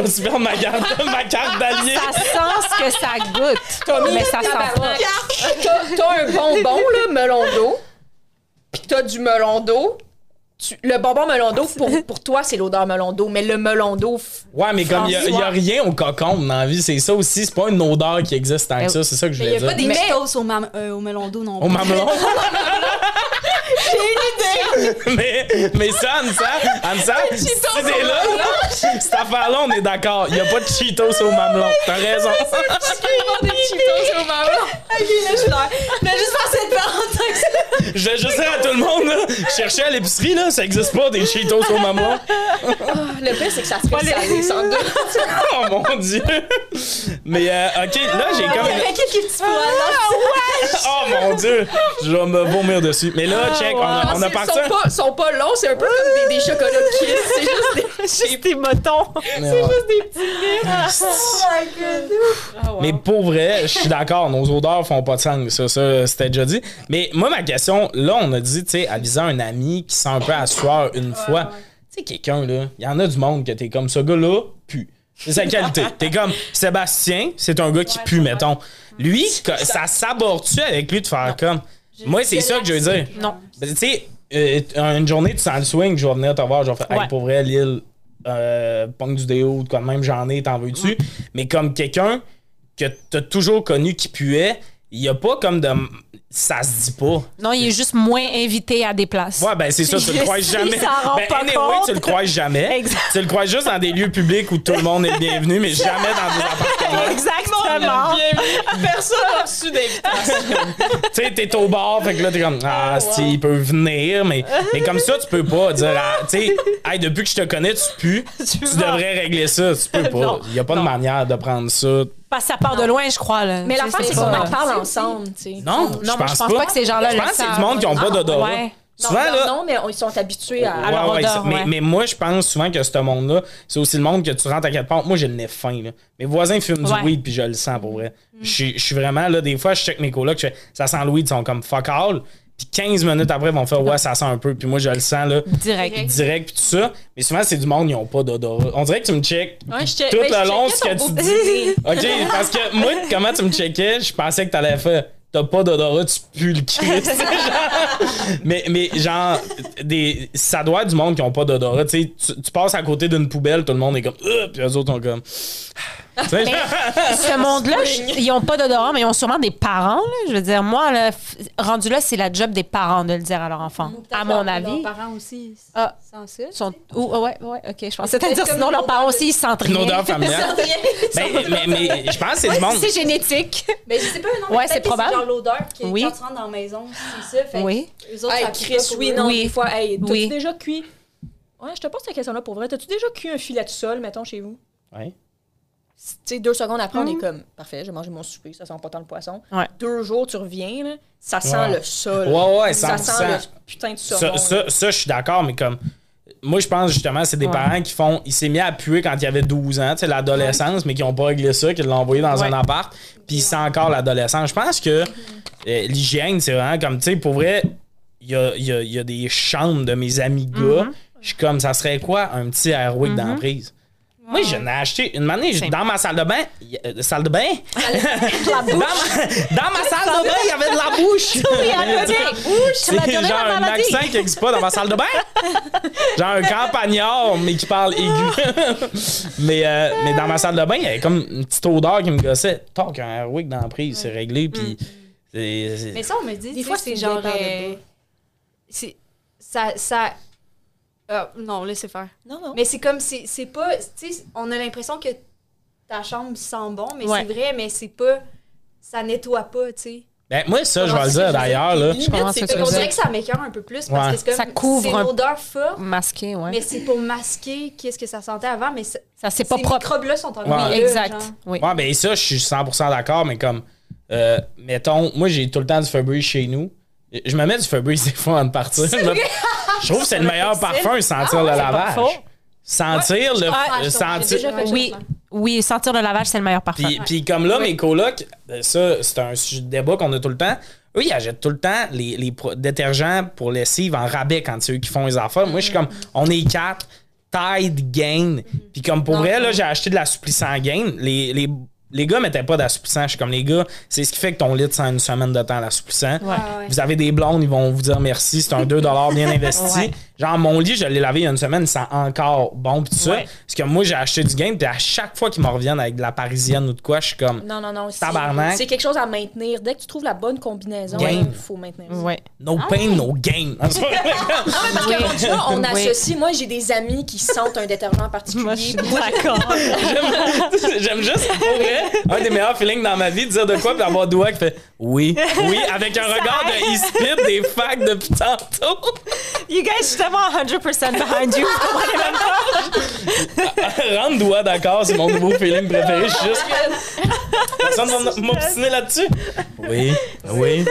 aussi perdre ma carte, ma carte d'allié. Ça sent ce que ça goûte. mais ça sent pas. T'as t'as un bonbon, là, melon d'eau, pis t'as du melon d'eau. Tu- le bonbon melon d'eau, pour, pour toi, c'est l'odeur melon d'eau, mais le melon d'eau, Ouais, mais comme il y, a- rien au concombre dans la vie, c'est ça aussi. C'est pas une odeur qui existe tant que ça, c'est ça que je Mais il voulais n'y a pas dire. des Cheetos au, euh, au melon d'eau non Au plus. mamelon? mais, mais ça, Ansa, Ansa, si t'es là, cette affaire-là, on est d'accord. Il n'y a pas de Cheetos au mamelon. T'as raison. des Cheetos au melon. Ok, là, je suis là. Mais juste faire cette parenthèse. Je vais juste dire à tout le monde, là, chercher à l'épicerie, là, ça existe pas des Cheetos au mamelon. Le pire, c'est que ça se fait salé, sans doute. Oh mon dieu. Mais, euh, ok, là, j'ai comme. Il y une- avait quelques petits poils. Oh mon dieu. Je vais me vomir dessus. Mais là, check, on a, on a Ils parti. sont pas, sont pas longs, c'est un peu comme des, des chocolats de kiss. C'est juste des. Juste des motons. Mais ouais. des petits Mais pour vrai, je suis d'accord, nos odeurs font pas de sens, ça, ça c'était déjà dit. Mais moi, ma question, là, on a dit, tu sais, avisant un ami qui sent un peu à sueur une fois. Tu sais, quelqu'un, là, il y en a du monde que t'es comme ce gars-là, pue. C'est sa qualité. T'es comme Sébastien, c'est un gars qui pue, mettons. Lui, ça s'aborde-tu avec lui de faire comme? Moi, c'est ça que je veux dire. Non. Ben, tu sais, euh, une journée, tu sens le swing, je vais venir te voir, je vais faire, hey, pour vrai, Lille, euh, punk du déo, de quoi de même, j'en ai, t'en veux-tu? Mais comme quelqu'un que t'as toujours connu qui puait, il y a pas comme de. Ça se dit pas. Non, il est juste moins invité à des places. Ouais, ben c'est ça, tu le crois jamais. Ben, pas anyway, compte. tu le crois jamais. Exact. Tu le crois juste dans des lieux publics où tout le monde est le bienvenu, mais jamais dans des appartements. Exactement. Personne n'a reçu d'invitation. tu sais, t'es au bar, fait que là, t'es comme, ah, si, il peut venir, mais, mais comme ça, tu peux pas dire, ah, tu sais, hey, depuis que je te connais, tu pues, tu, devrais régler ça. Tu peux pas. Il y a pas de manière de prendre ça. Parce que ça part de loin, je crois. Là. Mais sais, l'affaire, c'est qu'on pas- en parle ensemble, tu sais. Non, Non, je pense je pense pas que ces gens-là Je pense que c'est du monde qui ont pas d'odorat. Ouais. Non, Souvent, non, là, non, mais ils sont habitués à. Leur Ouais, ouais, odeur, mais, ouais. mais moi, je pense souvent que ce monde-là, c'est aussi le monde que tu rentres à quatre portes. Moi, j'ai le nez fin. Là. Mes voisins fument Ouais. du weed, puis je le sens pour vrai. Je suis- je suis vraiment là. Des fois, je check mes colocs, je fais ça sent le weed, ils sont comme fuck all. Puis 15 minutes après, ils vont faire ouais, ça sent un peu. Puis moi, je le sens là, Direct. direct, puis tout ça. Mais souvent, c'est du monde, ils ont pas d'odorat. On dirait que tu me check Ouais, je check- tout ben, le long ce que tu dis. OK, parce que moi, comment tu me checkais, je pensais que t'allais faire. T'as pas d'odorat, tu pues le mais, mais genre, des, ça doit être du monde qui ont pas d'odorat. Tu, sais, tu tu passes à côté d'une poubelle, tout le monde est comme. Euh, puis eux autres sont comme. Tu Ce monde-là, ils ont pas d'odorat, mais ils ont sûrement des parents. Là. Je veux dire, moi, là, rendu là, c'est la job des parents de le dire à leur enfant. À mon avis. Leurs parents aussi. Ah. Sans ça. Ils sont... ou- ouais, ouais, ok. Je pensais te Peut-être dire, comme sinon leurs parents aussi, ils sentent rien. Une odeur familiale. Ben, mais, mais je pense que c'est du monde. C'est génétique. Mais je sais pas, non, mais Ouais, c'est probable. genre l'odeur que Oui. quand tu rentres dans la maison, c'est ça. Fait Oui. eux autres, Hey, ça Chris, oui, non, Oui. des fois, hey, t'as-tu Oui. déjà cuit? Ouais, je te pose cette question-là pour vrai. T'as-tu déjà cuit un filet de sol, mettons, chez vous? Ouais. Tu sais, deux secondes après, on est Mhm. comme, parfait, j'ai mangé mon souper, ça sent pas tant le poisson. Ouais. Deux jours, tu reviens, là, ça sent Ouais. le sol. Ouais, ouais, Ça 100%. sent le putain de Ça, saumon. ça, ça, je suis d'accord, mais comme. Moi, je pense justement, c'est des Ouais. parents qui font. Il s'est mis à puer quand il avait 12 ans, tu sais, l'adolescence, mais qui n'ont pas réglé ça, qui l'ont envoyé dans Ouais. un appart, puis il sent encore l'adolescence. Je pense que euh, l'hygiène, c'est vraiment comme, tu sais, pour vrai, il y a, il y a- il y a des chambres de mes amis gars. Mm-hmm. Je suis comme, ça serait quoi un petit Airwick dans la prise? Moi, j'en ai acheté une année C'est- dans ma salle de bain. euh, salle de bain? dans, ma, dans ma salle de bain, il y avait de la bouche. C'est genre un accent qui n'existe pas dans ma salle de bain. genre un campagnard, mais qui parle aigu. mais, euh, mais dans ma salle de bain, il y avait comme une petite odeur qui me gossait. Tant qu'un Airwick dans la prise, c'est réglé. Puis. c'est- c'est- Mais ça, on me dit, Des des fois, c'est genre. de euh, c'est. Ça. ça ah, non, laissez faire. Non, non. Mais c'est comme, c'est c'est pas. Tu sais, on a l'impression que ta chambre sent bon, mais Ouais. c'est vrai, mais c'est pas. Ça nettoie pas, tu sais. Ben, moi, ça, je vais le dire je d'ailleurs. là. Ce c'est que on dirait que ça m'écœure un peu plus parce Ouais. que c'est comme. Ça couvre C'est un- une odeur forte, Masqué, ouais. mais c'est pour masquer qu'est-ce que ça sentait avant, mais c'est- Ça, c'est pas ces propre. microbes-là sont encore Ouais. Oui, exact. genre. Oui. Ouais, ben ça, je suis 100% d'accord, mais comme, euh, mettons, moi, j'ai tout le temps du Febreze chez nous. Je me mets du Febreze des fois avant de partir. Je trouve que c'est le meilleur parfum, sentir le lavage. Sentir le. Ah, sentir. Oui. Oui, sentir le lavage, c'est le meilleur parfum. Puis, puis comme là, mes colocs, ça, c'est un sujet de débat qu'on a tout le temps. Eux, ils achètent tout le temps les, les détergents pour lessive en rabais quand c'est eux qui font les affaires. Moi, je suis comme, on est quatre, Tide, Gain. Puis comme pour vrai, là, j'ai acheté de l'assouplissant Gain. Les, les, les gars mettaient pas d'assouplissant. Je suis comme, les gars, c'est ce qui fait que ton lit sent une semaine de temps l'assouplissant. Ouais. Ouais. Vous avez des blondes, ils vont vous dire merci, c'est un 2 bien investi. Ouais. Genre, mon lit, je l'ai lavé il y a une semaine, il sent encore bon, pis tout ça. Ouais. Parce que moi, j'ai acheté du game, puis à chaque fois qu'ils me reviennent avec de la parisienne ou de quoi, je suis comme, Non, non, non. c'est- Tabarnak. C'est quelque chose à maintenir. Dès que tu trouves la bonne combinaison, il faut maintenir ça. Ouais. no pain, no gain. Parce que on Oui. associe. Moi, j'ai des amis qui sentent un détergent en particulier. Moi, je suis d'accord. J'aime juste, pour vrai, un des meilleurs feelings dans ma vie, de dire de quoi, puis avoir doigt qui fait oui, oui, avec un regard de e-spit des facs depuis tantôt. You guys, je suis tellement 100% behind you. Doigt d'accord, c'est mon nouveau feeling préféré. Je suis juste. Personne va m'obstiner là-dessus. Oui, oui.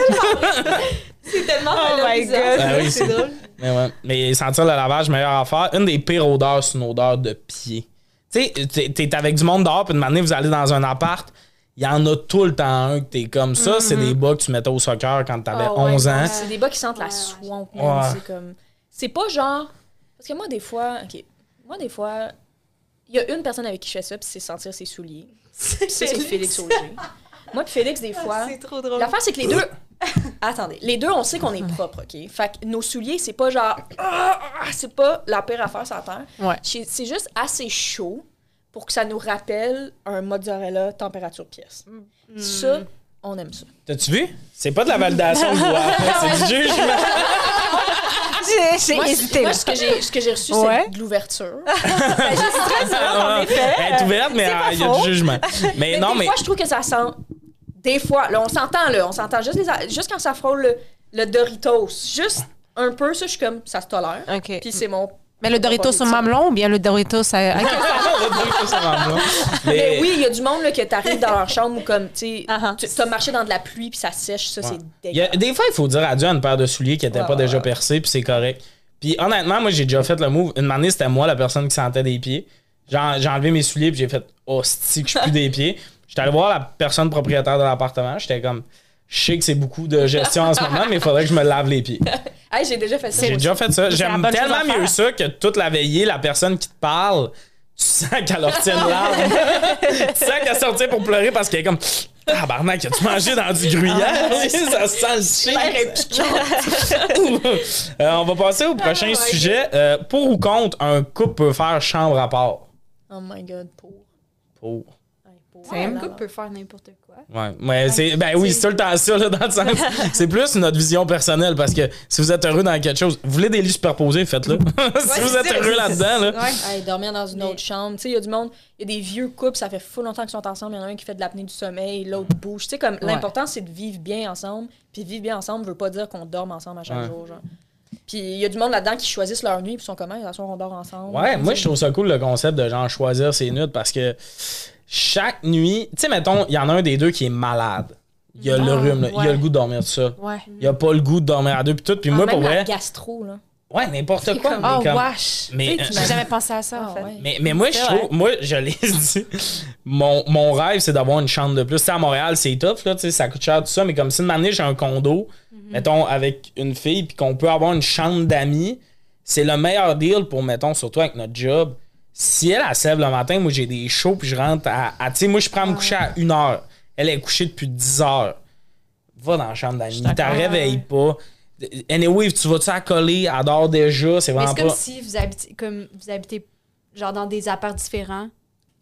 C'est tellement Oh my. God. Ah oui, c'est drôle. Mais, ouais. Mais sentir le lavage, meilleure affaire. Une des pires odeurs, c'est une odeur de pied. Tu sais, t'es- avec du monde dehors, puis une année, vous allez dans un appart. Il y en a tout le temps un que t'es comme ça. C'est des bas que tu mettais au soccer quand t'avais Ah ouais, 11 ans. C'est des bas qui sentent la swamp. man. Ouais. C'est comme. C'est pas genre. Parce que moi, des fois. Ok. Moi, des fois. Il y a une personne avec qui je fais ça, puis c'est sentir ses souliers. C'est Félix Auger. Moi, puis Félix, des fois. C'est trop drôle. L'affaire, c'est que les deux. Attendez, les deux, on sait qu'on est propre, OK? Fait que nos souliers, c'est pas genre. Ah, c'est pas la pire affaire sur la terre. Ouais. C'est juste assez chaud pour que ça nous rappelle un mozzarella température pièce. Ça, on aime ça. T'as-tu vu? C'est pas de la validation de voix, c'est du jugement. J'ai hésité. moi, ce que j'ai ce que j'ai reçu, Ouais. c'est de l'ouverture. Elle est ouverte, mais ah, il y a du jugement. Mais, Mais non, des mais fois, je trouve que ça sent. Des fois, là, on s'entend, là, on s'entend juste, les- juste quand ça frôle le, le Doritos, juste un peu, ça, je suis comme, ça se tolère. OK. Puis c'est mon. Mais le Doritos au mamelon ou bien le Doritos à... à- Mais- Mais oui, il y a du monde là, que t'arrives dans leur chambre ou comme, tu sais, Uh-huh. tu t'as marché dans de la pluie puis ça sèche, ça, c'est dégueulasse. des fois, il faut dire adieu à une paire de souliers qui n'étaient Ouais, pas ouais, déjà percés, puis c'est correct. Puis honnêtement, moi, j'ai déjà fait le move. Une année, c'était moi la personne qui sentait des pieds. J'ai en- j'ai enlevé mes souliers, puis j'ai fait Oh, que je suis plus des pieds. J'étais allé voir la personne propriétaire de l'appartement. J'étais comme Je sais que c'est beaucoup de gestion en ce moment, mais il faudrait que je me lave les pieds. Hey, j'ai déjà fait ça. J'ai déjà fait ça. J'aime tellement mieux ça que toute la veillée, la personne qui te parle, tu sens qu'elle une larme. tu sens qu'elle sortit pour pleurer parce qu'elle est comme Tabarnak, as-tu mangé dans du gruyère? ça sent le piquant. Euh, on va passer au prochain ouais. sujet. Euh, pour ou contre, un couple peut faire chambre à part? Oh my god, pour. Pour. Ouais, pour. C'est Un Ah, couple peut faire n'importe quoi. Ouais, mais c'est ben oui, c'est tout le temps ça là, dans le sens. C'est plus notre vision personnelle parce que si vous êtes heureux dans quelque chose, vous voulez des lits superposés, faites-le. si vous êtes heureux là-dedans là. Ouais. Hey, dormir dans une autre chambre. Tu sais, il y a du monde, il y a des vieux couples, ça fait fou longtemps qu'ils sont ensemble. Il y en a un qui fait de l'apnée du sommeil, l'autre bouge. Tu sais, comme l'important, c'est de vivre bien ensemble. Puis vivre bien ensemble veut pas dire qu'on dorme ensemble à chaque Ouais. jour. Genre. Puis il y a du monde là-dedans qui choisissent leur nuit, puis sont comme, de on dort ensemble. Ouais, moi je trouve ça cool le concept de genre choisir ses nuits parce que chaque nuit, tu sais mettons, il y en a un des deux qui est malade. Il y a le Ah, rhume, là. il a ouais. le goût de dormir tout ça. Ouais. Il a pas le goût de dormir à deux puis tout. Puis moi Ah, pour même la vrai, gastro, là. ouais, n'importe quoi. comme- Oh, comme- wesh. Mais, Tu sais, euh, jamais pensé à ça, en fait. ouais. Mais, mais moi, je C'est trouve, vrai. moi, je l'ai dit, mon, mon rêve, c'est d'avoir une chambre de plus. Tu sais, à Montréal, c'est tough, là, tu sais, ça coûte cher, tout ça, mais comme si une année, j'ai un condo, mettons, avec une fille, puis qu'on peut avoir une chambre d'amis, c'est le meilleur deal pour, mettons, surtout avec notre job. Si elle, elle se lève le matin, moi, j'ai des shows, puis je rentre à. à- tu sais, moi, je prends à me coucher à une heure. Elle est couchée depuis 10 heures. Va dans la chambre d'amis. D'accord. réveille pas. Anyway, tu vas-tu à coller, elle dort déjà, c'est Mais vraiment c'est comme pas. si vous habitez, comme vous habitez genre dans des apparts différents.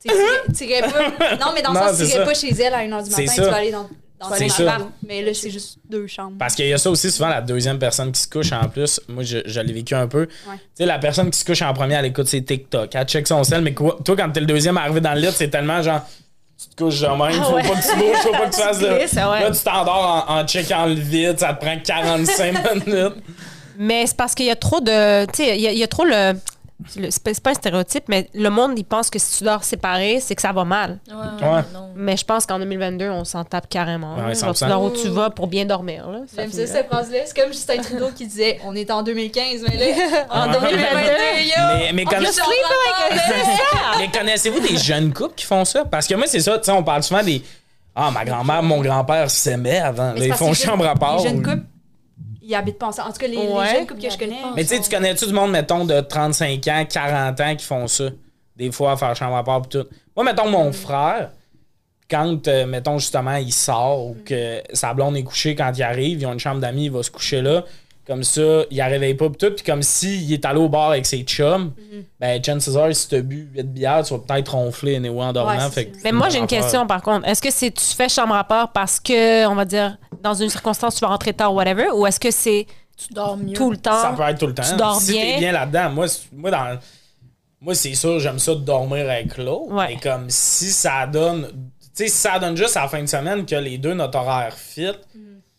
Tu pas. Non, mais dans le sens, tu pas chez elle à 1h du matin, tu vas aller dans, dans C'est son ça. appart. Mais là, c'est juste deux chambres. Parce qu'il y a ça aussi, souvent, la deuxième personne qui se couche en plus. Moi, je, je l'ai vécu un peu. Tu sais, la personne qui se couche en premier, elle écoute ses TikTok. Elle check son sel, mais quoi- toi, quand t'es le deuxième arrivé dans le lit, c'est tellement genre. Tu te couches genre même, faut ouais. pas que tu bouges, faut pas que tu fasses de. ouais. Là, tu t'endors en, en checkant le vide, ça te prend 45 minutes. Mais c'est parce qu'il y a trop de. Tu sais, il y, a- il y a trop le. C'est pas, un stéréotype, mais le monde, il pense que si tu dors séparé, c'est que ça va mal. Ouais. Mais je pense qu'en 2022, on s'en tape carrément. Ouais, là. Genre, 100%. tu dors où tu vas pour bien dormir. là. J'aime finit ça, cette phrase-là. C'est comme Justin Trudeau qui disait on est en 2015, mais là, en Ouais. 2022, yo! Mais, mais conna- mais connaissez-vous des jeunes couples qui font ça? Parce que moi, c'est ça, tu sais, on parle souvent des. Ah, ma grand-mère, mon grand-père s'aimaient avant. Là, ils font chambre à part. Les jeunes ou- couples, ils habitent pas ensemble. En tout cas, les, jeunes couples que je connais. Mais tu sais, tu connais-tu du monde, mettons, de 35 ans, 40 ans qui font ça? Des fois, à faire chambre à part pis tout. Moi, mettons, mon frère, quand, euh, mettons, justement, il sort ou que sa blonde est couchée quand il arrive, ils ont une chambre d'amis, il va se coucher là. Comme ça, il la réveille pas pis tout. Puis comme s'il est allé au bar avec ses chums, ben, chances are, si t'as bu 8 bières, tu vas peut-être ronfler anyway, en dormant. Ouais, fait que. Mais moi, j'ai une question par contre. Est-ce que c'est tu fais chambre à part parce que, on va dire, dans une circonstance, tu vas rentrer tard ou whatever, ou est-ce que c'est Tu dors mieux. tout le temps? Ça peut être tout le temps. Tu dors si bien. t'es bien? là-dedans, moi, c'est- moi, dans, moi c'est sûr, j'aime ça de dormir avec l'autre. Ouais. Mais comme si ça donne. Tu sais, si ça donne juste à la fin de semaine que les deux, notre horaire fit,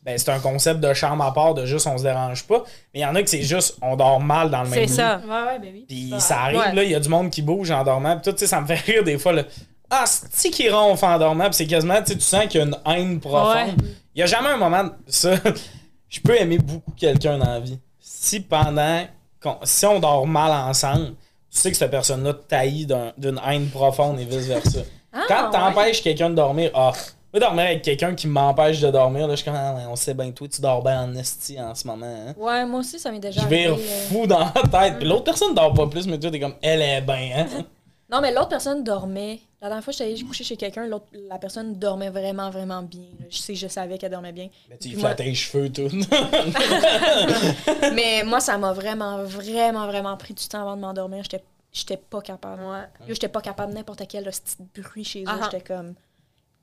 ben c'est un concept de chambre à part, de juste on se dérange pas. Mais il y en a que c'est juste on dort mal dans le même C'est lit. ça. Ouais, ouais, ben oui. Puis ça arrive, Ouais. là, il y a du monde qui bouge en dormant. Puis tout, tu sais, ça me fait rire des fois. Là. Ah, c'est qui ronfle en dormant. Puis c'est quasiment, tu sais, tu sens qu'il y a une haine profonde. Il y a jamais un moment. de- Ça, je peux aimer beaucoup quelqu'un dans la vie. Si pendant. Si on dort mal ensemble, tu sais que cette personne-là taillit d'un- d'une haine profonde et vice-versa. Quand t'empêches quelqu'un de dormir, ah, moi, dormir avec quelqu'un qui m'empêche de dormir, là, je suis comme, ah, ouais, on sait bien, toi, tu dors bien en esti en ce moment. Hein? Ouais, moi aussi, ça m'est déjà Je vais euh. fou dans la tête. Puis l'autre personne dort pas plus, mais toi, t'es comme, elle est bien, hein? Non, mais l'autre personne dormait. La dernière fois, j'étais allée coucher chez quelqu'un, l'autre, la personne dormait vraiment, vraiment bien. là. Je sais, je savais qu'elle dormait bien. Mais tu Puis moi- tes cheveux, tout. Mais moi, ça m'a vraiment, vraiment, vraiment pris du temps avant de m'endormir. J'étais, j'étais pas capable. Yo, j'étais pas capable de n'importe quel là, ce petit bruit chez eux. Ah ah. J'étais comme.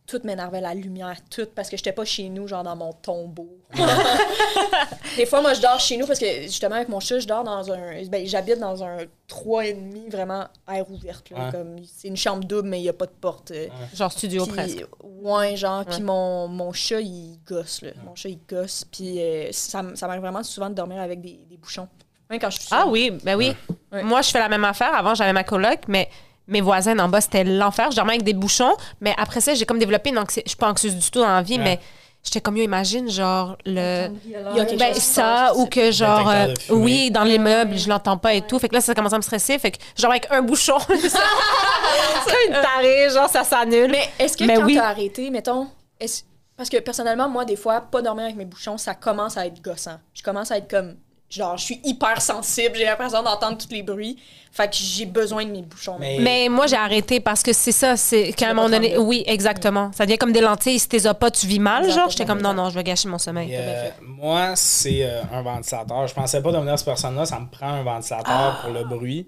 Tout m'énervait, la lumière, tout, parce que j'étais pas chez nous, genre dans mon tombeau. des fois, moi, je dors chez nous parce que, justement, avec mon chat, je dors dans un. Ben, j'habite dans un 3,5 vraiment air ouverte. Là, Ouais. comme, c'est une chambre double, mais il n'y a pas de porte. euh, Genre studio puis- presque. Ouais, genre. Puis mon, mon chat, il gosse, là. Mon chat, il gosse. Puis euh, ça, ça m'arrive vraiment souvent de dormir avec des, des bouchons. Même quand je suis Ah oui, ben oui. Ouais. Moi, je fais la même affaire. Avant, j'avais ma coloc, mais mes voisins en bas, c'était l'enfer. Je dormais avec des bouchons, mais après ça, j'ai comme développé une anxiété. Je suis pas anxieuse du tout dans la vie, Ouais. mais j'étais comme, yo, imagine, genre, le. Il y a quelque Ben, chose qui se ça, ou que genre, euh, oui, dans l'immeuble, je l'entends pas et tout. Fait que là, ça commence à me stresser. Fait que, genre, avec un bouchon, c'est une tarée, genre, ça s'annule. Mais est-ce que Mais quand oui. t'as arrêté, mettons, est-ce- parce que personnellement, moi, des fois, pas dormir avec mes bouchons, ça commence à être gossant. Je commence à être comme, genre, je suis hyper sensible, j'ai l'impression d'entendre tous les bruits. Fait que j'ai besoin de mes bouchons. Mais- Mais moi, j'ai arrêté parce que c'est ça, c'est qu'à un moment donné, oui, exactement. Ça devient comme des lentilles. Si t'es as pas, tu vis mal, genre. J'étais comme, non, non, je vais gâcher mon sommeil. Euh, moi, c'est euh, un ventilateur. Je pensais pas devenir cette personne-là. Ça me prend un ventilateur Ah! pour le bruit.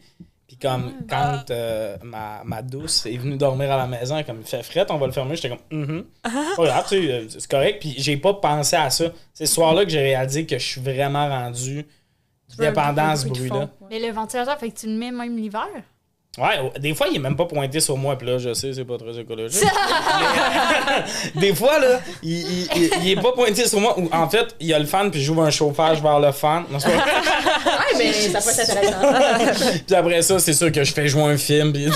Puis comme quand euh, ma, ma douce est venue dormir à la maison, comme il fait fret, on va le fermer. J'étais comme. Pas grave, tu sais, euh, c'est correct. Puis j'ai pas pensé à ça. C'est ce soir-là que j'ai réalisé que je suis vraiment rendu dépendant à ce bruit-là. Mais le ventilateur, fait que tu le mets même l'hiver? Ouais, des fois, il est même pas pointé sur moi, puis là, je sais, c'est pas très écologique. Des fois, là, il, il, il- il est pas pointé sur moi, ou en fait, il y a le fan, puis j'ouvre un chauffage vers le fan. Non, pas. Ouais, mais ça peut être intéressant. puis après ça, c'est sûr que je fais jouer un film, puis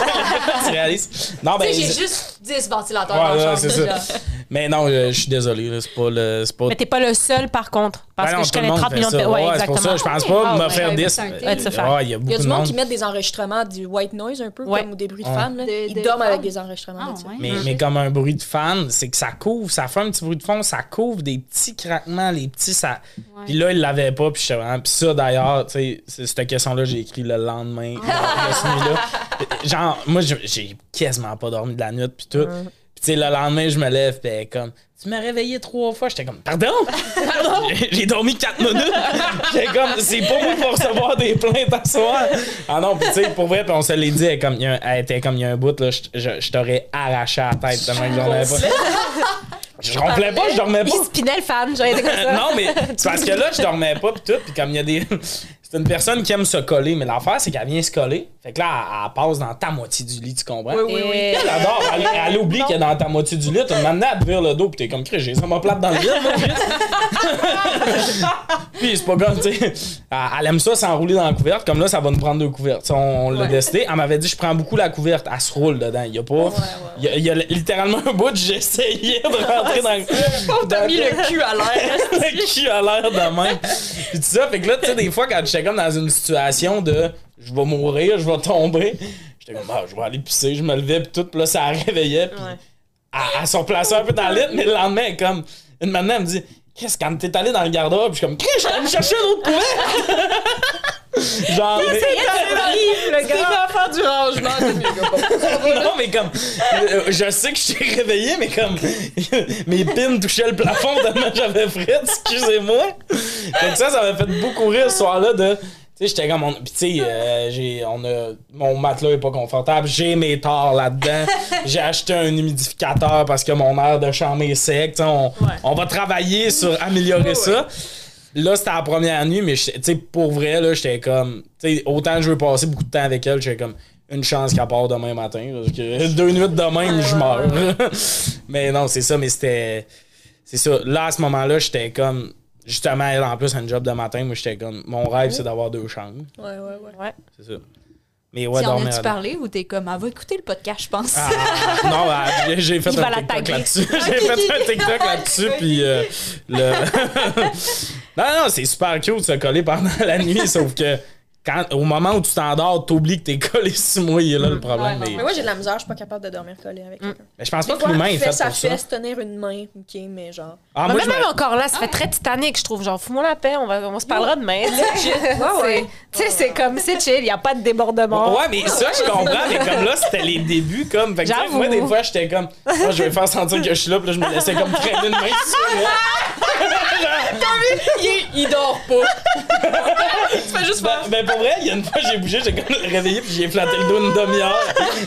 tu réalises. Non, ben. j'ai juste 10 ventilateurs Ouais, dans là, la c'est chambre. ça. déjà. Mais non, euh, je suis désolé, c'est pas le. C'est pas. Mais t'es pas le seul, par contre. Parce Ouais, que non, je connais monde 30 fait millions de personnes. Ouais, Ouais, c'est pour exactement. ça, je pense Ah, pas ouais, me faire ouais, 10. c'est un thé. Ouais, de se faire. Ouais, il y a Il y a beaucoup du de monde qui met des enregistrements du white noise un peu, Ouais. comme ou des bruits de Ouais. fan. Là. De- Ils dorment avec fans. des enregistrements Ah. Mais, comme un bruit de fan, c'est que ça couvre, ça fait un petit bruit de fond, ça couvre des petits craquements, les petits, ça. Puis là, il l'avait pas, puis ça, d'ailleurs, tu sais, c'est- cette question-là, j'ai écrit le lendemain nuit-là. Genre, moi, j'ai- quasiment pas dormi de la nuit, puis tout. Puis tu sais, le lendemain, je me lève, puis elle est comme, tu m'as réveillé trois fois. J'étais comme, pardon? J'ai- j'ai dormi quatre minutes. J'étais comme, c'est pas moi pour recevoir des plaintes à soir. Ah non, puis tu sais, pour vrai, puis on se l'est dit, elle, comme, y a un- elle était comme, il y a un bout, là, je, je- je t'aurais arraché la tête tellement que j'en avais pas. Je ronflais pas, je dormais pas. Il spinait le fan, j'aurais été comme ça. non, mais c'est parce que là, je dormais pas, pis tout, pis comme il y a des. C'est une personne qui aime se coller, mais l'affaire, c'est qu'elle vient se coller. Fait que là, elle, elle passe dans ta moitié du lit, tu comprends? Oui, oui, oui. Et- Elle adore, elle, elle oublie qu'elle est dans ta moitié du lit. Tu maintenant, elle te vire le dos, pis t'es comme, j'ai ça ma plate dans le vide. Puis c'est pas comme, tu sais, elle, aime ça s'enrouler dans la couverte. Comme là, ça va nous prendre deux couvertes. Tu sais, On, on l'a Ouais. décidé. Elle m'avait dit, je prends beaucoup la couverte. Elle se roule dedans. Il y a pas. Il y a, il y a littéralement un bout, essayé de rentrer dans le. T'as mis le cul à l'air. le cul à l'air de même. Puis tout ça, fait que là, tu sais, des fois, quand j'étais comme dans une situation de je vais mourir, je vais tomber, j'étais comme, ah, je vais aller pisser, je me levais, puis tout, puis là, ça réveillait, puis Ouais. elle, elle se replaçait un peu dans le lit, mais le lendemain, elle comme, une maintenant, elle me dit, qu'est-ce quand t'es allé dans le garde-robe, puis je suis comme, Chris, je suis allé me chercher un autre couvert! Genre, mais- le gars. faire du rangement. non, mais comme, euh, je sais que je t'ai réveillé, mais comme, mes pins touchaient le plafond tellement j'avais frais, excusez-moi. Donc ça, ça m'a fait beaucoup rire ce soir-là de, tu sais, j'étais comme, on- puis tu sais, euh, j'ai, on a, mon matelas est pas confortable, j'ai mes torts là-dedans, j'ai acheté un humidificateur parce que mon air de chambre est sec, tu sais, on, on va travailler sur améliorer ça. Là, c'était la première nuit, mais tu pour vrai, là, j'étais comme. Tu sais, autant je veux passer beaucoup de temps avec elle, j'étais comme une chance qu'elle part demain matin. Parce que deux nuits de même, je meurs. mais non, c'est ça, mais c'était. C'est ça. Là, à ce moment-là, j'étais comme. Justement, elle, en plus, a un job de matin, moi, j'étais comme. Mon rêve, c'est d'avoir deux chambres. Ouais, ouais, ouais. C'est ça. Mais ouais, Tu as-tu à- parlé ou t'es comme, elle va écooter le podcast, je pense? Ah, non, ah, j'ai- j'ai fait un TikTok là-dessus. J'ai fait un TikTok là-dessus, puis euh, le... non, non, c'est super cute de se coller pendant la nuit, sauf que quand, au moment où tu t'endors, t'oublies que t'es collé six mois, il est là le problème. Ouais, mais, Mais moi, j'ai de la misère, je suis pas capable de dormir collé avec quelqu'un. mais je pense Des pas que l'humain est fait pour ça. fesse, tenir une main, ok, mais genre. Ah, Mais moi, je même me- encore là, ça fait très Titanic, je trouve. Genre, fous-moi la paix, on, va, on se parlera demain. ouais. Tu sais, c'est comme, c'est chill, il n'y a pas de débordement. Ouais, mais ça, je comprends, mais comme là, c'était les débuts, comme. Fait que, moi, des fois, j'étais comme. Moi, je vais faire sentir que je suis là, puis là, je me laissais comme traîner une main sur moi. il, dort pas. tu fais juste Ben, faire. Pour vrai, il y a une fois, j'ai bougé, j'ai comme réveillé, puis j'ai flatté le dos une demi-heure.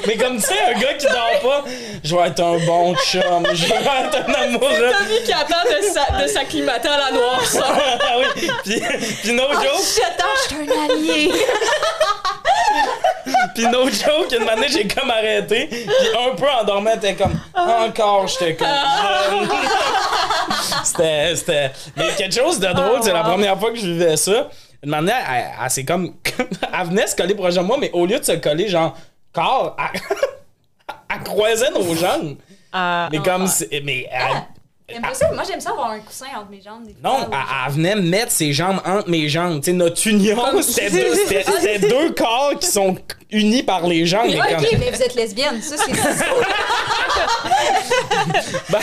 Mais comme tu sais, un gars qui dort pas, je vais être un bon chum, je vais être un amoureux. T'as vu qui attend de sa- de s'acclimater à la noirceur. ah oui, puis, puis no joke, J'attends, je suis un allié. puis no joke, une année, j'ai comme arrêté, puis un peu endormi, t'es comme, encore, j'étais comme c'était, c'était, mais quelque chose de drôle, c'est la première fois que je vivais ça. Une manière, elle, elle, s'est comme, elle venait se coller proche de moi, mais au lieu de se coller, genre, corps, elle, elle croisait nos jambes. Ah, Mais comme, mais elle- Ça. Moi, j'aime ça avoir un coussin entre mes jambes. Des non, elle, elle venait mettre ses jambes entre mes jambes. Tu sais, notre union, c'était deux, c'était- c'était deux corps qui sont unis par les jambes. mais comme- Ok, mais vous êtes lesbienne. Ça, c'est Ben,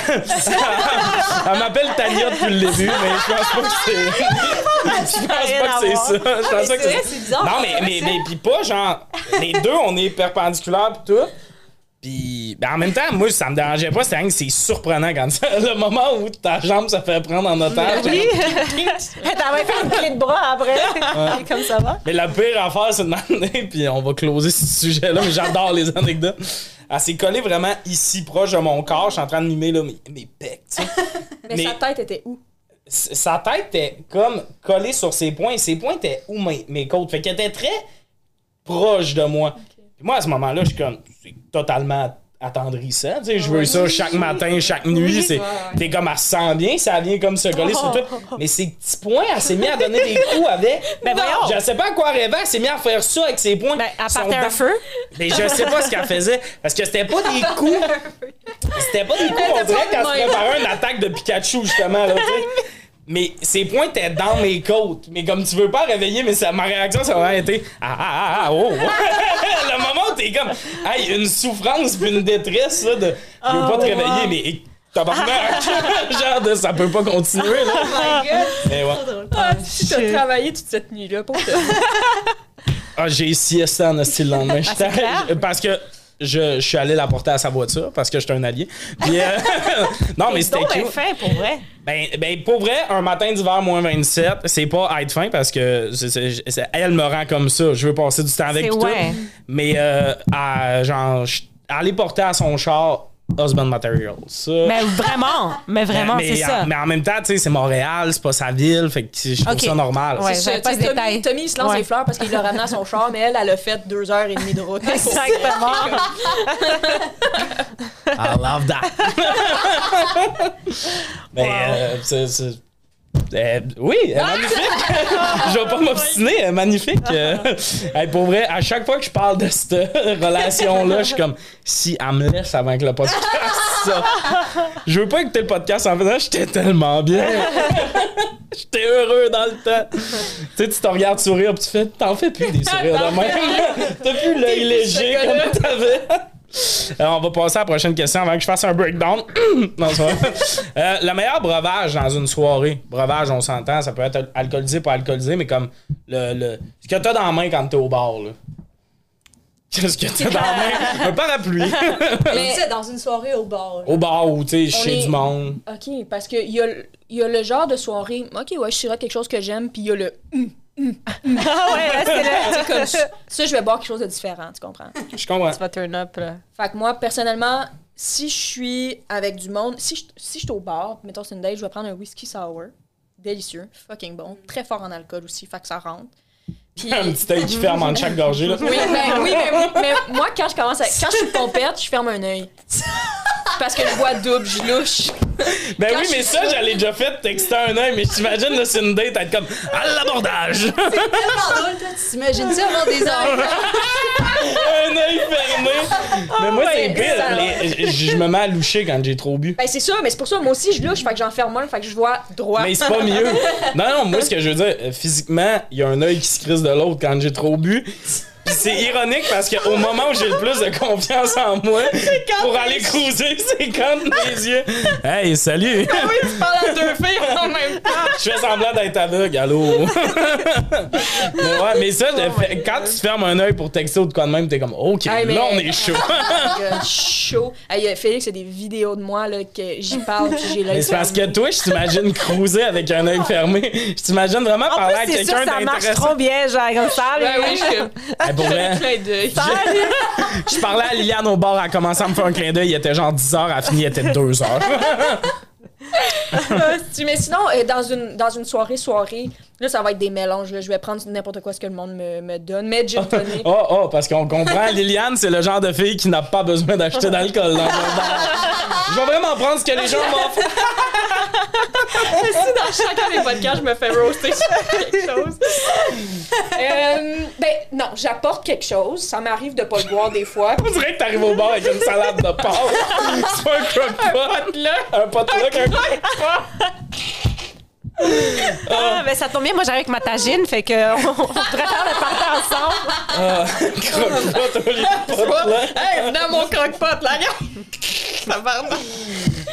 elle m'appelle Tania depuis le début, mais je pense pas que c'est. je pense pas que c'est ça. Je pense pas que c'est c'est c'est bizarre. Non, mais, mais, mais pis pas genre. Les deux, on est perpendiculaires pis tout. Pis ben en même temps, moi, ça me dérangeait pas. Que c'est surprenant quand ça- le moment où ta jambe se fait prendre en otage. Oui. Même fait une clé de bras après. Comme ça va. Mais la pire affaire, c'est de m'amener, puis on va closer ce sujet-là, mais j'adore les anecdotes. Elle s'est collée vraiment ici, proche de mon corps. Je suis en train de mimer là, mes, mes pecs, tu sais. Mais, Mais- sa tête était où? Sa tête était comme collée sur ses poings. Ses poings étaient où mes, mes côtes? Fait qu'elle était très proche de moi. Puis moi, à ce moment-là, je suis comme, c'est totalement attendrissant. Tu sais, je veux ça chaque matin, chaque nuit. C'est, t'es comme, elle se sent bien, ça vient comme se coller sur toi. Mais ses petits poings, elle s'est mise à donner des coups avec. Ben voyons. Je sais pas à quoi rêver, elle s'est mise à faire ça avec ses poings. Ben, Son partait un feu. Mais je sais pas ce qu'elle faisait. Parce que c'était pas des coups. C'était pas des coups, on dirait qu'elle se préparait une attaque de Pikachu, justement, là, tu sais. Mais ses points étaient dans mes côtes. Mais comme tu veux pas réveiller, mais ça, ma réaction, ça aurait été Ah ah ah, ah oh. Le moment où t'es comme Hey, une souffrance puis une détresse, là, de Je veux pas te réveiller, mais tabarnak! Genre de ça peut pas continuer, là. Oh my god! Mais ouais. Ah, si t'as travaillé toute cette nuit-là pour te. Ah, j'ai siesta en hostie le lendemain. Clair. parce que je, je suis allé la porter à sa voiture parce que j'étais un allié. Puis, euh, non, mais c'était fin pour vrai. Ben, ben, pour vrai, un matin d'hiver moins 27, c'est pas être fin parce que elle me rend comme ça. Je veux passer du temps avec pis tout. ouais. Mais, euh, à, genre, je- aller porter à son char Husband Materials. Ça. Mais vraiment, mais vraiment, c'est ça. mais en même temps, tu sais, c'est Montréal, c'est pas sa ville, fait que je trouve ça normal. Ouais. Ça, pas Tommy-. Tommy, il se lance Ouais. des fleurs parce qu'il l'a ramené à son char, mais elle, elle a fait deux heures et demie de route. Exactement. I love that. Mais euh, c'est- euh, oui, elle est magnifique. je vais pas m'obstiner, elle est magnifique. Euh, hey, pour vrai, à chaque fois que je parle de cette relation-là, je suis comme si elle me laisse avant que le podcast. ça. Je veux pas écouter le podcast en faisant, j'étais tellement bien. J'étais heureux dans le temps. tu sais, tu te regardes sourire, puis tu fais, t'en fais plus des sourires de même. T'as plus l'œil léger comme t'avais. Alors, on va passer à la prochaine question avant que je fasse un breakdown. non. Euh, le meilleur breuvage dans une soirée. Breuvage, on s'entend, ça peut être alcoolisé, pas alcoolisé, mais comme le, le... ce que t'as dans la main quand t'es au bar. là. Qu'est-ce que t'as dans la main? Un parapluie. Mais c'est dans une soirée au bar. au bar où, tu sais, chez est- du monde. OK, parce qu'il y a, y a le genre de soirée, OK, ouais, je sirote quelque chose que j'aime, puis il y a le... Ah ouais, là, c'est là. Comme ça, ça, je vais boire quelque chose de différent, tu comprends? Je comprends. Tu vas turn up, là. Fait que moi, personnellement, si je suis avec du monde, si je, si je suis au bar, mettons c'est une date, je vais prendre un whisky sour. Délicieux, fucking bon. Très fort en alcool aussi, fait que ça rentre. Puis, Un petit œil qui ferme en chaque gorgée. Là. oui, mais, oui mais, mais moi, quand je commence à, quand je suis pompette, je ferme un œil. Parce que je vois double, je louche. Ben Quand oui, je mais ça, j'allais déjà fait texter un œil, mais t'imagines là, c'est une date, être comme à l'abordage. Tellement drôle, toi, tu t'imagines ça avoir des enfants? un œil fermé. mais moi, c'est my pire. Je je me mets à loucher quand j'ai trop bu. Ben c'est ça, mais c'est pour ça, moi aussi, je louche, fait que j'en ferme un, fait que je vois droit. Mais c'est pas mieux. Non, non, moi, ce que je veux dire, euh, physiquement, il y a un œil qui se de l'autre quand j'ai trop bu. C'est ironique parce qu'au moment où j'ai le plus de confiance en moi pour aller cruiser, c'est quand mes yeux. Hey, salut! Oui, tu parles à deux filles en même temps. Je fais semblant d'être aveugle, allô? mais ouais, mais ça, quand tu fermes un œil pour texter ou de quoi de même, t'es comme, OK, Hey, là, on est chaud. Euh, chaud. Hey, euh, Félix, il y a des vidéos de moi là, que j'y parle puis j'ai l'œil Mais c'est parce que toi, je t'imagine cruiser avec un œil fermé. Je t'imagine vraiment En parler à plus, sûr quelqu'un que ça marche d'intéressant. trop bien, genre, comme ça. Là. oui, je Hey, pour vrai, je parlais à Liliane au bar, elle a commencé à me faire un clin d'œil, il était genre 10 heures, elle a fini, il était 2 heures. Ah, si, mais sinon, euh, dans, une, dans une soirée, soirée, là, ça va être des mélanges. là. Je vais prendre n'importe quoi ce que le monde me, me donne. Mais gin tonic. Oh, oh, parce qu'on comprend, Liliane, c'est le genre de fille qui n'a pas besoin d'acheter d'alcool dans un bar. Je vais vraiment prendre ce que les gens m'offrent. Si dans chacun des podcasts, je me fais roaster sur quelque chose? Euh, ben, non, j'apporte quelque chose. Ça m'arrive de pas le boire des fois. On dirait que t'arrives au bar avec une salade de porc. C'est pas un croque-pot. Là, Un potluck, un croque-pot. Ah, ben ça tombe bien, moi j'arrive avec ma tagine, fait que on, faire le party ensemble. Ah, croque-pot au lieu de potluck. hey, venez à mon croque-pot, là, regarde. Ça va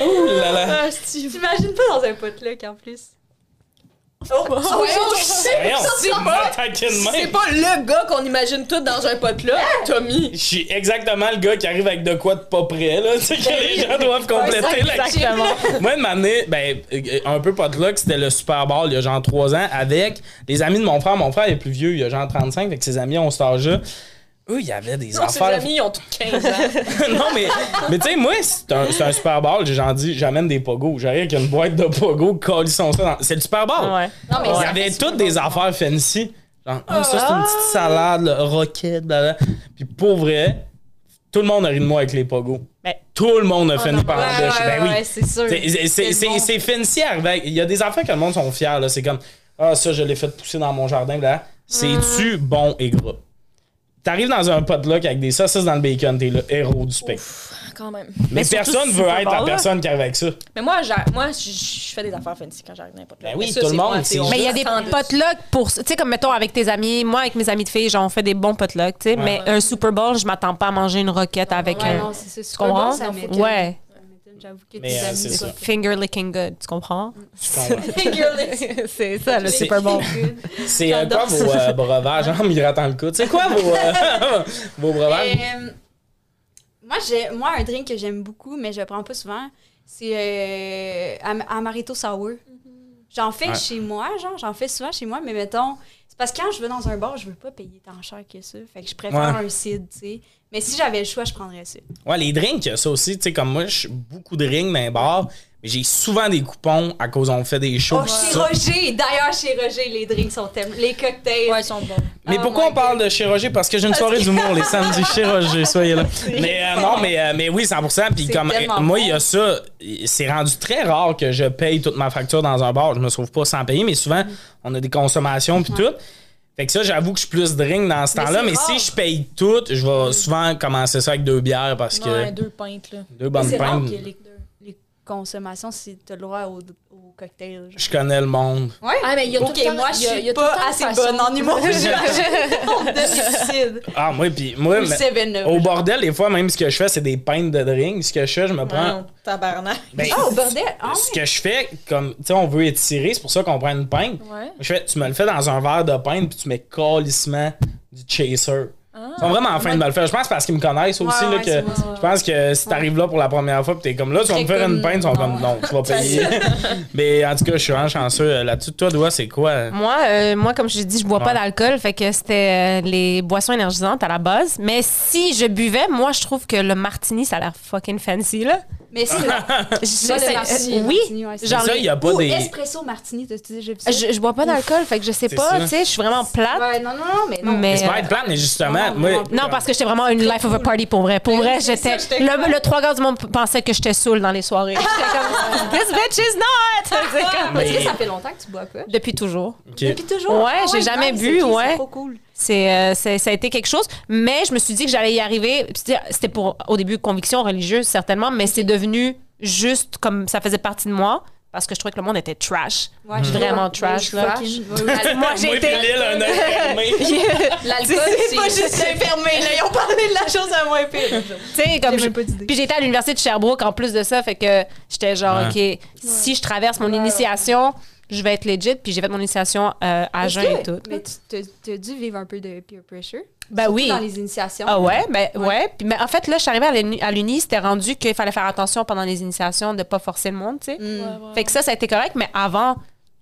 Ouh là là. Ah, Steve. T'imagines pas dans un potluck en plus. Oh, oh, shit! C'est pas, m'attaques de c'est même. pas le gars qu'on imagine tout dans un pot là, Tommy. Je suis exactement le gars qui arrive avec de quoi de pas prêt, là. Tu sais, que les gens doivent compléter la Exactement. Moi, de m'amener, ben, euh, un peu pas de luck, c'était le Super Bowl il y a genre 3 ans avec les amis de mon frère. Mon frère est plus vieux, il a genre 35, avec ses amis ont cet âge-là. Eux, il y avait des Non, ses affaires. amis, ils ont tous 15 ans. non, mais, mais tu sais, moi, c'est un, c'est un Super Bowl. J'ai genre dit, j'amène des pogos. J'arrive avec une boîte de pogos, colissons ça. dans- C'est le Super Bowl. Ouais. Non, mais Il y avait toutes des affaires fancy. Genre, ah, ça, c'est une petite salade, là, roquette, blablabla. Puis pour vrai, tout le monde a ri de moi avec les pogos. Ben, Tout le monde a fini par en Ouais, Ben oui. ouais, c'est sûr. C'est- C'est c'est- C'est bon. c'est fancy avec- Il y a des affaires que le monde sont fiers. là. C'est comme Ah, ça, je l'ai fait pousser dans mon jardin. là. C'est-tu bon et gras? T'arrives dans un potluck avec des saucisses dans le bacon, t'es le héros du spectacle. quand même. Mais, Mais personne veut être la personne qui arrive avec ça. Mais moi, j'ai- moi, je je fais des affaires fancy quand j'arrive n'importe Ben oui, Mais ça, tout le monde, c'est Mais il y a des potlucks pour. Tu sais, comme mettons avec tes amis, moi avec mes amis de filles, genre, on fait des bons potlucks, tu sais. Mais un Super Bowl, je m'attends pas à manger une roquette avec Ouais, un. non, c'est ça. Tu comprends? Ouais. J'avoue que Mais, euh, c'est ça. Finger licking good, tu comprends? Je comprends. c'est ça, le C'est- Super Bowl. C'est euh, quoi vos euh, breuvages en me grattant le coude? C'est quoi vos, euh, vos breuvages? Euh, moi, j'ai, moi, un drink que j'aime beaucoup, mais je le prends pas souvent, c'est euh, Am- Amaretto Sour. J'en fais Ouais. chez moi, genre, j'en fais souvent chez moi, mais mettons, c'est parce que quand je vais dans un bar, je veux pas payer tant cher que ça. Fait que je préfère Ouais. un cidre, tu sais. Mais si j'avais le choix, je prendrais ça. Ouais, les drinks, ça aussi, tu sais, comme moi, je suis beaucoup de drinks dans les bars, mais j'ai souvent des coupons à cause on fait des shows. Oh, chez ça. Roger! D'ailleurs, chez Roger, les drinks sont tellement. Les cocktails. Ouais, ils sont bons. Mais Oh pourquoi on parle de chez Roger? Parce que j'ai une soirée d'humour les samedis chez Roger, soyez là. Mais euh, non, mais, euh, mais oui, 100%. Puis comme euh, moi, il y a ça. C'est rendu très rare que je paye toute ma facture dans un bar. Je me trouve pas sans payer, mais souvent, on a des consommations puis tout. Fait que ça, j'avoue que je suis plus drink dans ce temps-là. Mais si je paye tout, je vais souvent commencer ça avec deux bières parce que Ouais, deux pintes, là. deux bonnes pintes. Consommations, si t'as le droit au, au cocktail. genre. Je connais le monde. Ouais. Ah, mais il y a tout le temps- moi, il je suis pas assez bonne en cidre. Ah, moi, puis moi, Ou mais- 7-Up. au bordel, des fois, même ce que je fais, c'est des pintes de drink. Ce que je fais, je me prends. Non, tabarnak. Ben, Ah, au bordel? Ah, ce que je fais, comme, tu sais, on veut étirer, c'est pour ça qu'on prend une pinte. Ouais. Je fais, tu me le fais dans un verre de pinte, puis tu mets calissement du chaser. Ils sont vraiment en train de me le faire. Je pense parce qu'ils me connaissent aussi. Ouais, là, que, je pense que si t'arrives là pour la première fois, puis t'es comme là, tu vas me faire une comme- pinte, ils sont comme non, tu vas payer. Mais en tout cas, je suis vraiment chanceux euh, là-dessus. Toi, Doua, c'est quoi? Moi, euh, moi, comme je dit, je bois Ouais. pas d'alcool, fait que c'était euh, les boissons énergisantes à la base. Mais si je buvais, moi, je trouve que le martini, ça a l'air fucking fancy, là. Mais c'est Je- Ça, le euh, oui, genre, ça, il y a pas Ou des. espresso martini, je, je bois pas d'alcool, fait que je sais pas, tu sais, je suis vraiment plate. Ouais, non, non, non, mais non. Mais- C'est pas être plate, mais justement, Non, moi. non, Non, parce que j'étais vraiment une life of a party pour vrai. Pour vrai, j'étais. Le, le trois quarts du monde pensait que j'étais saoule dans les soirées. J'étais comme, This bitch is not! C'est comme- Mais- Est-ce que ça fait longtemps que tu bois pas? Depuis toujours. Depuis toujours? Ouais, Ah j'ai jamais nice, bu, ouais. C'est trop cool. C'est, euh, c'est- ça a été quelque chose. Mais je me suis dit que j'allais y arriver. C'était c'était pour, au début, conviction religieuse, certainement, mais c'est devenu juste comme ça faisait partie de moi parce que je trouvais que le monde était trash. Ouais, Vraiment trash, là. Moi, fermé. L'alcool, C'est pas juste fermé, là. Ils ont parlé de la chose à moins pire. Tu sais, comme je-. Puis j'étais à l'université de Sherbrooke en plus de ça, fait que j'étais genre, OK, si je traverse mon initiation, je vais être legit, puis j'ai fait mon initiation euh, à jeun et tout. Mais tu as dû vivre un peu de peer pressure? Ben Surtout oui. Dans les initiations. Ah ouais, ben Ouais. ouais. Puis, mais en fait, là, je suis arrivée à l'uni- c'était rendu qu'il fallait faire attention pendant les initiations de pas forcer le monde, tu sais. Mm. Fait que ça, ça a été correct, mais avant,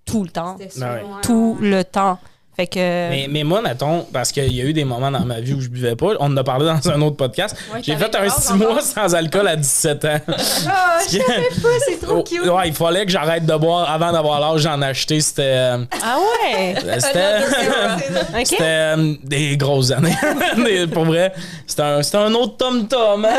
tout le temps. C'était sûr, ouais. ouais, Tout le temps. Fait que. Mais, mais moi, mettons, parce qu'il y a eu des moments dans ma vie où je buvais pas, on en a parlé dans un autre podcast. Ouais, J'ai fait un quel âge 6 encore? mois sans alcool à 17 ans. Ah, je savais pas, c'est trop Oh, cute. ouais, il fallait que j'arrête de boire avant d'avoir l'âge d'en acheter. C'était. euh, Ah ouais! C'était. Euh, des grosses années. Des- pour vrai, c'était un, c'était un autre tom-tom. hein.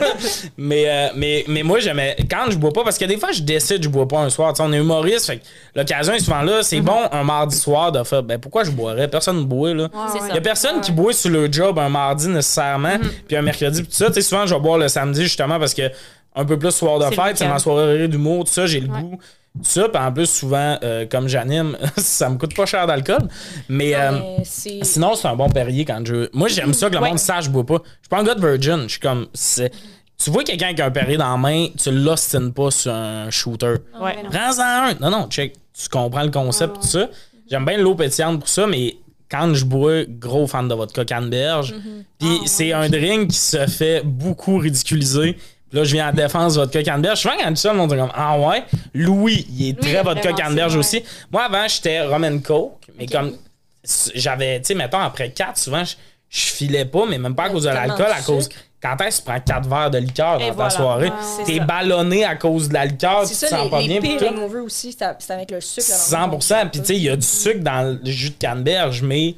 mais, euh, mais, mais moi, j'aimais. Quand je bois pas, parce que des fois, je décide, je bois pas un soir. Tu sais, on est humoriste, fait que l'occasion est souvent là. C'est bon un mardi soir de faire. Ben, pourquoi je boirais Personne ne boit, là. C'est ouais. Il y a personne qui boit sur le job un mardi nécessairement, puis un mercredi, puis tout ça. Tu sais, souvent, je vais boire le samedi justement parce que un peu plus soir de fête, c'est ma soirée d'humour, tout ça, j'ai le goût. Tout ça, puis en plus, souvent, euh, comme j'anime, ça me coûte pas cher d'alcool. Mais, euh, Mais sinon, c'est un bon Perrier quand je. Moi, j'aime ça que le Ouais. monde sache, je bois pas. Je suis pas un gars de virgin. Je suis comme. c'est- Tu vois quelqu'un qui a un Perrier dans la main, tu l'ostines pas sur un shooter. Ouais. Prends-en un. Non, non, check. Tu comprends le concept, tout ça. J'aime bien l'eau pétillante pour ça, mais quand je bois, gros fan de vodka canneberge. Puis c'est un drink qui se fait beaucoup ridiculiser. Puis là, je viens en défense de vodka canneberge. Souvent, quand je le monde est comme Ah ouais? Louis, il est Louis, très vodka canneberge ça, aussi. Moi, avant, j'étais rum and coke, mais comme j'avais, tu sais, mettons, après 4, souvent, je, je filais pas, mais même pas à cause de l'alcool, à cause. sucre. Quand est-ce que tu prends 4 verres de liqueur dans Et ta voilà. soirée? T'es c'est ça. ballonné à cause de la liqueur, tu C'est te ça, sens les, pas les bien. pires tout. hangovers aussi, c'est c'est avec le sucre. 100%. Puis tu sais, il y a du sucre dans le jus de canneberge, mais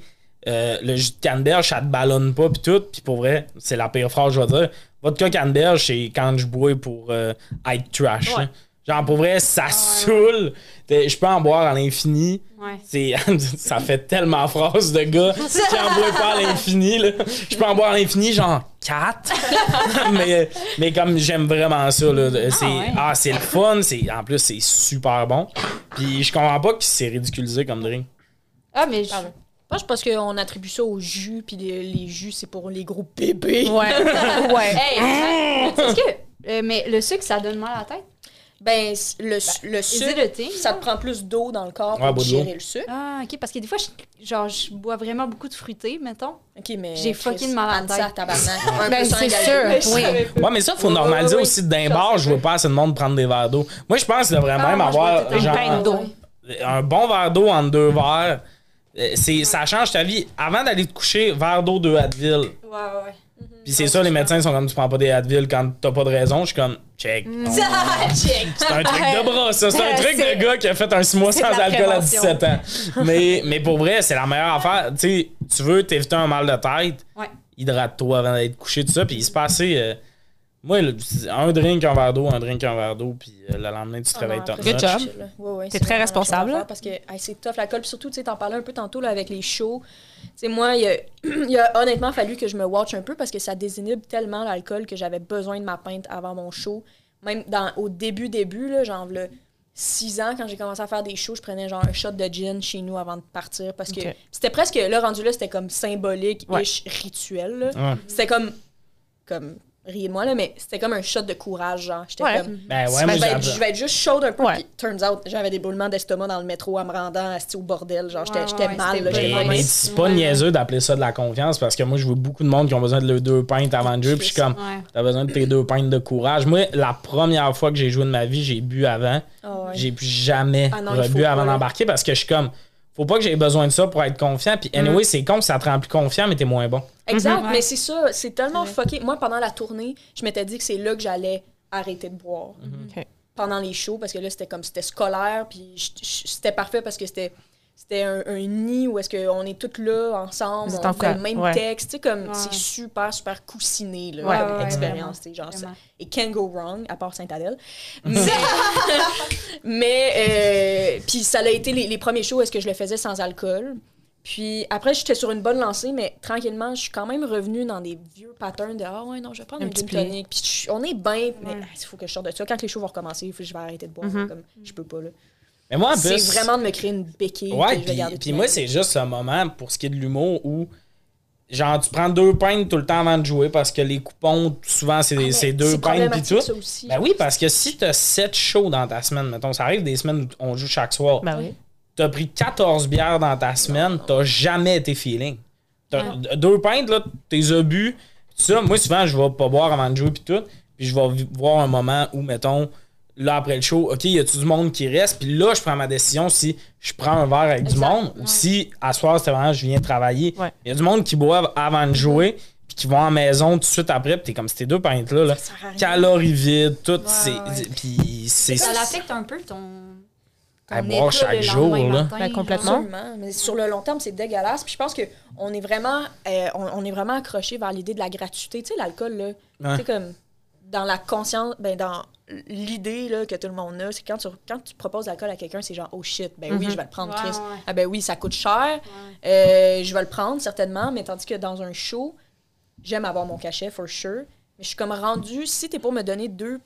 euh, le jus de canneberge, ça te ballonne pas, puis tout. Puis pour vrai, c'est la pire phrase je vais dire. Vodka canneberge, c'est quand je bois pour euh, être trash. Ouais. hein. Genre, pour vrai, ça saoule. T'es- Je peux en boire à l'infini. Ouais. C'est, ça fait tellement phrase de gars qui en boit pas à l'infini. là. Je peux en boire à l'infini, genre 4. mais, mais comme j'aime vraiment ça, là, c'est, ouais. ah, c'est le fun. C'est, en plus, c'est super bon. Puis je comprends pas que c'est ridiculisé comme drink. Ah, mais je... Moi, je pense qu'on attribue ça au jus, puis les, les jus, c'est pour les gros bébés. Ouais. ouais. Hey, que. euh, mais le sucre, ça donne mal à la tête? Ben, le, le Is it sucre, thing? ça te prend plus d'eau dans le corps Ouais, pour digérer le sucre. Ah, ok, parce que des fois, je, genre, je bois vraiment beaucoup de fruité, mettons. Ok, mais. J'ai fucking mal à ça, tête. tabarnak. Un Ben, un c'est sûr, oui. Ouais, mais ça, faut normaliser aussi d'un bar. Je veux pas assez de monde prendre des verres d'eau. Moi, je pense qu'il devrait Ah, même avoir le genre, Une pinte d'eau. un bon verre d'eau en deux verres. Euh, C'est, ça change ta vie. Avant d'aller te coucher, verre d'eau, deux Advil. Ouais, ouais, ouais. Puis c'est ça, les médecins sont comme tu prends pas des Advil quand t'as pas de raison. Je suis comme, check. Check. C'est un truc de bras, ça. C'est un truc C'est- de gars qui a fait un 6 mois c'est sans de la alcool à prévention. 17 ans. Mais, mais pour vrai, c'est la meilleure affaire. Tu sais, tu veux t'éviter un mal de tête, Ouais. hydrate-toi avant d'aller te coucher, tout ça. Puis il se passait. euh, moi, le- un drink, un verre d'eau, un drink, un verre d'eau, puis euh, le lendemain, tu te réveilles top Good job. Ouais, ouais, T'es c'est très responsable, là. faire Parce que hey, c'est tough l'alcool. Puis surtout, tu sais, t'en parlais un peu tantôt là, avec les shows. Tu sais, moi, il a, il y a honnêtement fallu que je me watch un peu parce que ça désinhibe tellement l'alcool que j'avais besoin de ma pinte avant mon show. Même dans, au début, début, là, genre, là, six ans, quand j'ai commencé à faire des shows, je prenais genre un shot de gin chez nous avant de partir parce que c'était presque, là, rendu là, c'était comme symbolique, Ouais. rituel. C'était comme, comme, riez de moi, là, mais c'était comme un shot de courage, genre. J'étais Ouais. comme, Ben ouais, je, vais être, j'avais- je vais être juste chaude un peu. Ouais. Puis, turns out, j'avais des brûlements d'estomac dans le métro en me rendant asti au bordel. Genre, j'étais Ouais, j'étais ouais, mal. là, Mais, mais c'est pas niaiseux d'appeler ça de la confiance parce que moi, je vois beaucoup de monde qui ont besoin de leurs deux pintes avant de jouer. Puis je suis comme, Ouais. t'as besoin de tes deux pintes de courage. Moi, la première fois que j'ai joué de ma vie, j'ai bu avant. Ah ouais. J'ai plus jamais Ah rebu avant d'embarquer parce que je suis comme, faut pas que j'ai besoin de ça pour être confiant. Puis anyway, c'est con, ça te rend plus confiant, mais t'es moins bon. Exact, Mhm. mais c'est ça. C'est tellement Ouais. fucké. Moi, pendant la tournée, je m'étais dit que c'est là que j'allais arrêter de boire. Ok. Pendant les shows, parce que là, c'était comme, c'était scolaire. Puis c'était parfait parce que c'était. C'était un, un nid où est-ce qu'on est toutes là ensemble, on fait le même ouais. texte, tu sais, comme Ouais. c'est super, super coussiné, là, Ouais, comme expérience, genre ça. Et can go wrong, à part Saint-Adèle. Mais, mais euh, puis ça a été les, les premiers shows, est-ce que je le faisais sans alcool. Puis après, j'étais sur une bonne lancée, mais tranquillement, je suis quand même revenue dans des vieux patterns de Ah ouais, non, je vais prendre Un un, petit gin tonic. Puis on est bien, mais Ouais. ah, il faut que je sorte de ça. Quand les shows vont recommencer, il faut que je vais arrêter de boire. Mhm. Comme, je peux pas, là. Mais moi, en C'est plus. vraiment de me créer une béquille. Ouais, puis, garder puis moi, c'est juste un moment pour ce qui est de l'humour où genre, tu prends deux pintes tout le temps avant de jouer parce que les coupons, souvent, c'est Ah, c'est deux c'est pintes puis problématique, tout. ça aussi. Ben oui, parce que si t'as 7 shows dans ta semaine, mettons, ça arrive des semaines où on joue chaque soir. Ben oui. T'as pris 14 bières dans ta semaine, t'as jamais été feeling. T'as deux pintes, là, t'es bu. Ça, moi, souvent, je vais pas boire avant de jouer puis tout. Puis je vais voir un moment où, mettons, là, après le show, OK, y a-tu du monde qui reste? Puis là, je prends ma décision si je prends un verre avec du monde ou ouais. si, à soir, c'était vraiment, je viens travailler. Il Ouais. y a du monde qui boivent avant de jouer puis qui vont en maison tout de suite après. Puis t'es comme, ces deux pintes-là, là, calories vides, tout, c'est... ouais. Puis c'est... Ça l'affecte un peu ton. ton À boire état chaque jour, là. matin, Ben, genre. complètement. Absolument. Mais sur le long terme, c'est dégueulasse. Puis je pense que on est vraiment, euh, on, on est vraiment accroché vers l'idée de la gratuité. Tu sais, l'alcool, là, tu sais, comme dans la conscience, ben, dans l'idée là, que tout le monde a, c'est quand tu, quand tu proposes l'alcool à quelqu'un, c'est genre, oh shit, ben oui, Mhm. je vais le prendre, Chris. ouais. Ah ben oui, ça coûte cher. Euh, je vais le prendre, certainement. Mais tandis que dans un show, j'aime avoir mon cachet, for sure. Mais je suis comme rendu, si t'es pour me donner deux.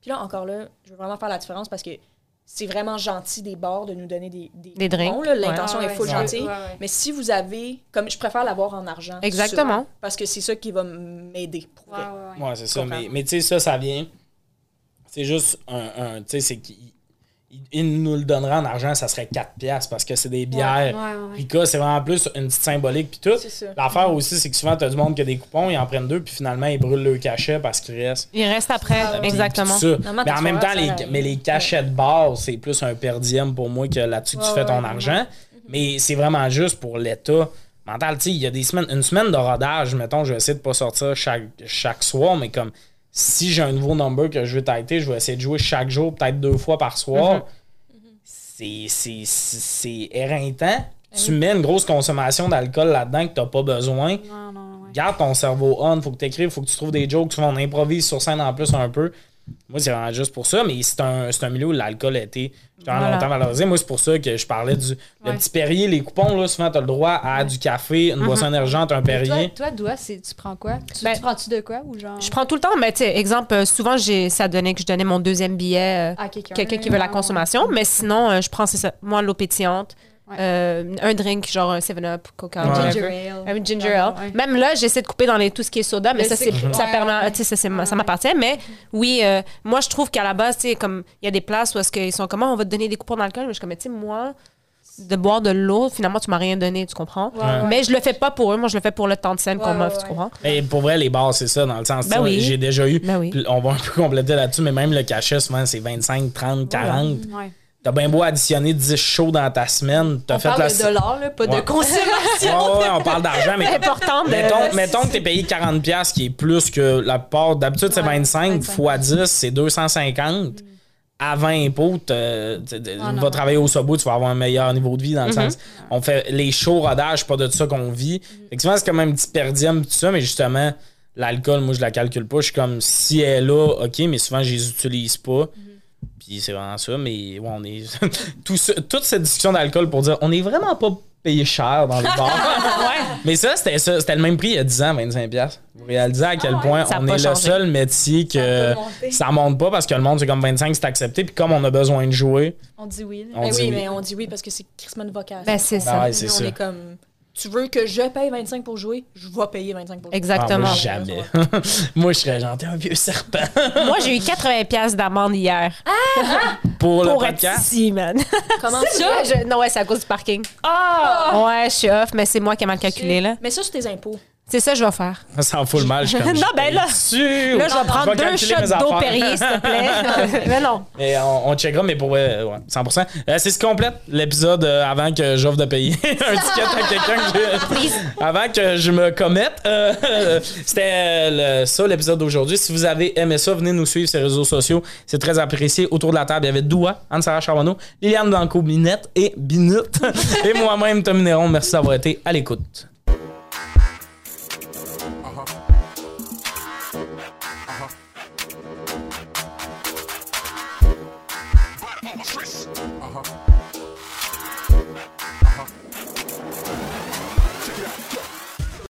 Puis là, encore là, je veux vraiment faire la différence parce que c'est vraiment gentil des bars de nous donner des, des, Des drinks. coupons, là. L'intention Ouais, est ouais, full gentille. Ouais, ouais. Mais si vous avez, comme je préfère l'avoir en argent. Exactement. parce que c'est ça qui va m'aider. Pour Ouais, vrai. ouais, ouais. Ouais, c'est ça. Mais, mais tu sais, ça, ça vient. C'est juste un. un- tu sais, c'est qu'il il, il nous le donnera en argent, ça serait 4 piastres parce que c'est des bières. Ouais, ouais, ouais. Rica, c'est vraiment plus une petite symbolique puis tout. L'affaire aussi, c'est que souvent, t'as du monde qui a des coupons, ils en prennent deux, puis finalement, ils brûlent le cachet parce qu'il reste. Il reste après, Ah, ouais. exactement. Mais en même temps, les, mais les cachets de base, c'est plus un per diem pour moi que là-dessus que tu Ouais, fais ton ouais, argent. Mais c'est vraiment juste pour l'état mental. Tu sais, il y a des semaines, une semaine de rodage, mettons, je vais essayer de pas sortir chaque, chaque soir, mais comme si j'ai un nouveau number que je veux têter, je vais essayer de jouer chaque jour, peut-être deux fois par soir. C'est- C'est c'est- c'est éreintant. Tu mets une grosse consommation d'alcool là-dedans que t'as pas besoin. Non, non, ouais. Garde ton cerveau on, faut que tu écrives, faut que tu trouves des jokes, souvent on improvise sur scène en plus un peu. Moi, c'est vraiment juste pour ça, mais c'est un, c'est un milieu où l'alcool a été Voilà. longtemps valorisé. Moi, c'est pour ça que je parlais du le petit Perrier, les coupons, là, souvent, tu as le droit à du café, une boisson énergente, un Toi, Perrier. toi, Doua, c'est- tu prends quoi? Tu, Ben, tu prends-tu de quoi? Ou genre... Je prends tout le temps, mais tu sais, exemple, euh, souvent, j'ai, ça donnait que je donnais mon deuxième billet euh, à quelqu'un. quelqu'un qui veut la consommation, mais sinon, euh, je prends, c'est ça, moi, l'eau pétillante, Ouais. euh, un drink, genre un 7-Up, Coca, Ouais. whatever. Ginger ale. Un ginger ale. Ouais. Même là, j'essaie de couper dans les, tout ce qui est soda, mais Mais ça, c'est- ça Ouais, permet, ouais. tu sais, ça, c'est- Ouais, ça m'appartient. Mais oui, euh, moi, je trouve qu'à la base, tu sais, comme, il y a des places où est-ce qu'ils sont comme, Ah, on va te donner des coupons d'alcool, mais je suis comme, tu sais, moi, de boire de l'eau, finalement, tu m'as rien donné, tu comprends? Ouais, ouais. Mais je le fais pas pour eux, moi, je le fais pour le temps de scène Ouais, qu'on ouais, m'offre, tu ouais. comprends? Et pour vrai, les bars, c'est ça, dans le sens Ben oui. j'ai déjà eu. Ben oui. On va un peu compléter là-dessus, mais même le cachet, souvent, c'est 25, 30, 40. T'as bien beau additionner 10 shows dans ta semaine. T'as On fait parle la. de dollars, là, pas Ouais. de consommation. Ouais, ouais, on parle d'argent, mais Important de... Mettons, mettons que t'es payé 40$, piastres, qui est plus que la part. D'habitude, c'est Ouais, 25, 25. fois 10, c'est 250. Avant impôt, tu Ah, vas travailler au Subway, tu vas avoir un meilleur niveau de vie dans le Mhm. sens. On fait les shows rodage, pas de ça qu'on vit. Que souvent, c'est comme un petit per diem, tout ça, mais justement, l'alcool, moi, je la calcule pas. Je suis comme, si elle est là, ok, mais souvent, je les utilise pas. Puis c'est vraiment ça, mais ouais, on est. tout toute cette discussion d'alcool pour dire, on est vraiment pas payé cher dans le bar. Mais ça, c'était ça. C'était le même prix il y a 10 ans, 25$. Vous réalisez à quel point Ça a on est le seul métier que Ça monte pas parce que le monde, c'est comme 25, c'est accepté. Puis comme on a besoin de jouer, On dit oui. on Ben dit oui, oui. mais on dit oui parce que c'est Christmas de vocation. Ben, c'est Ben ça. ouais, c'est Nous, ça. On est comme, tu veux que je paye 25 pour jouer, je vais payer 25 pour jouer. Ah, Exactement. moi, jamais. moi, je serais gentil, un vieux serpent. Moi, j'ai eu 80 pièces d'amende hier pour le pour être podcast? ici, man. Comment Ça, ça? je- Non, ouais, c'est à cause du parking. Ah! Ouais, je suis off, mais c'est moi qui ai mal calculé, là. Mais ça, c'est tes impôts. C'est ça que je vais faire. Ça en fout le mal. Je comme, Non, je ben là-. Là, je vais prendre deux shots d'eau. Perrier, s'il te plaît. mais non. Mais on, on checkera, mais pour ouais, ouais, 100%. Euh, c'est ce qui complète l'épisode euh, avant que j'offre de payer un ticket à quelqu'un que je- avant que je me commette. Euh, C'était euh, ça l'épisode d'aujourd'hui. Si vous avez aimé ça, venez nous suivre sur les réseaux sociaux. C'est très apprécié. Autour de la table, il y avait Doua, Anne-Sarah Charbonneau, Liliane Blanco, Binette et Binette. et moi-même, Tom Néron. Merci d'avoir été à l'écoute.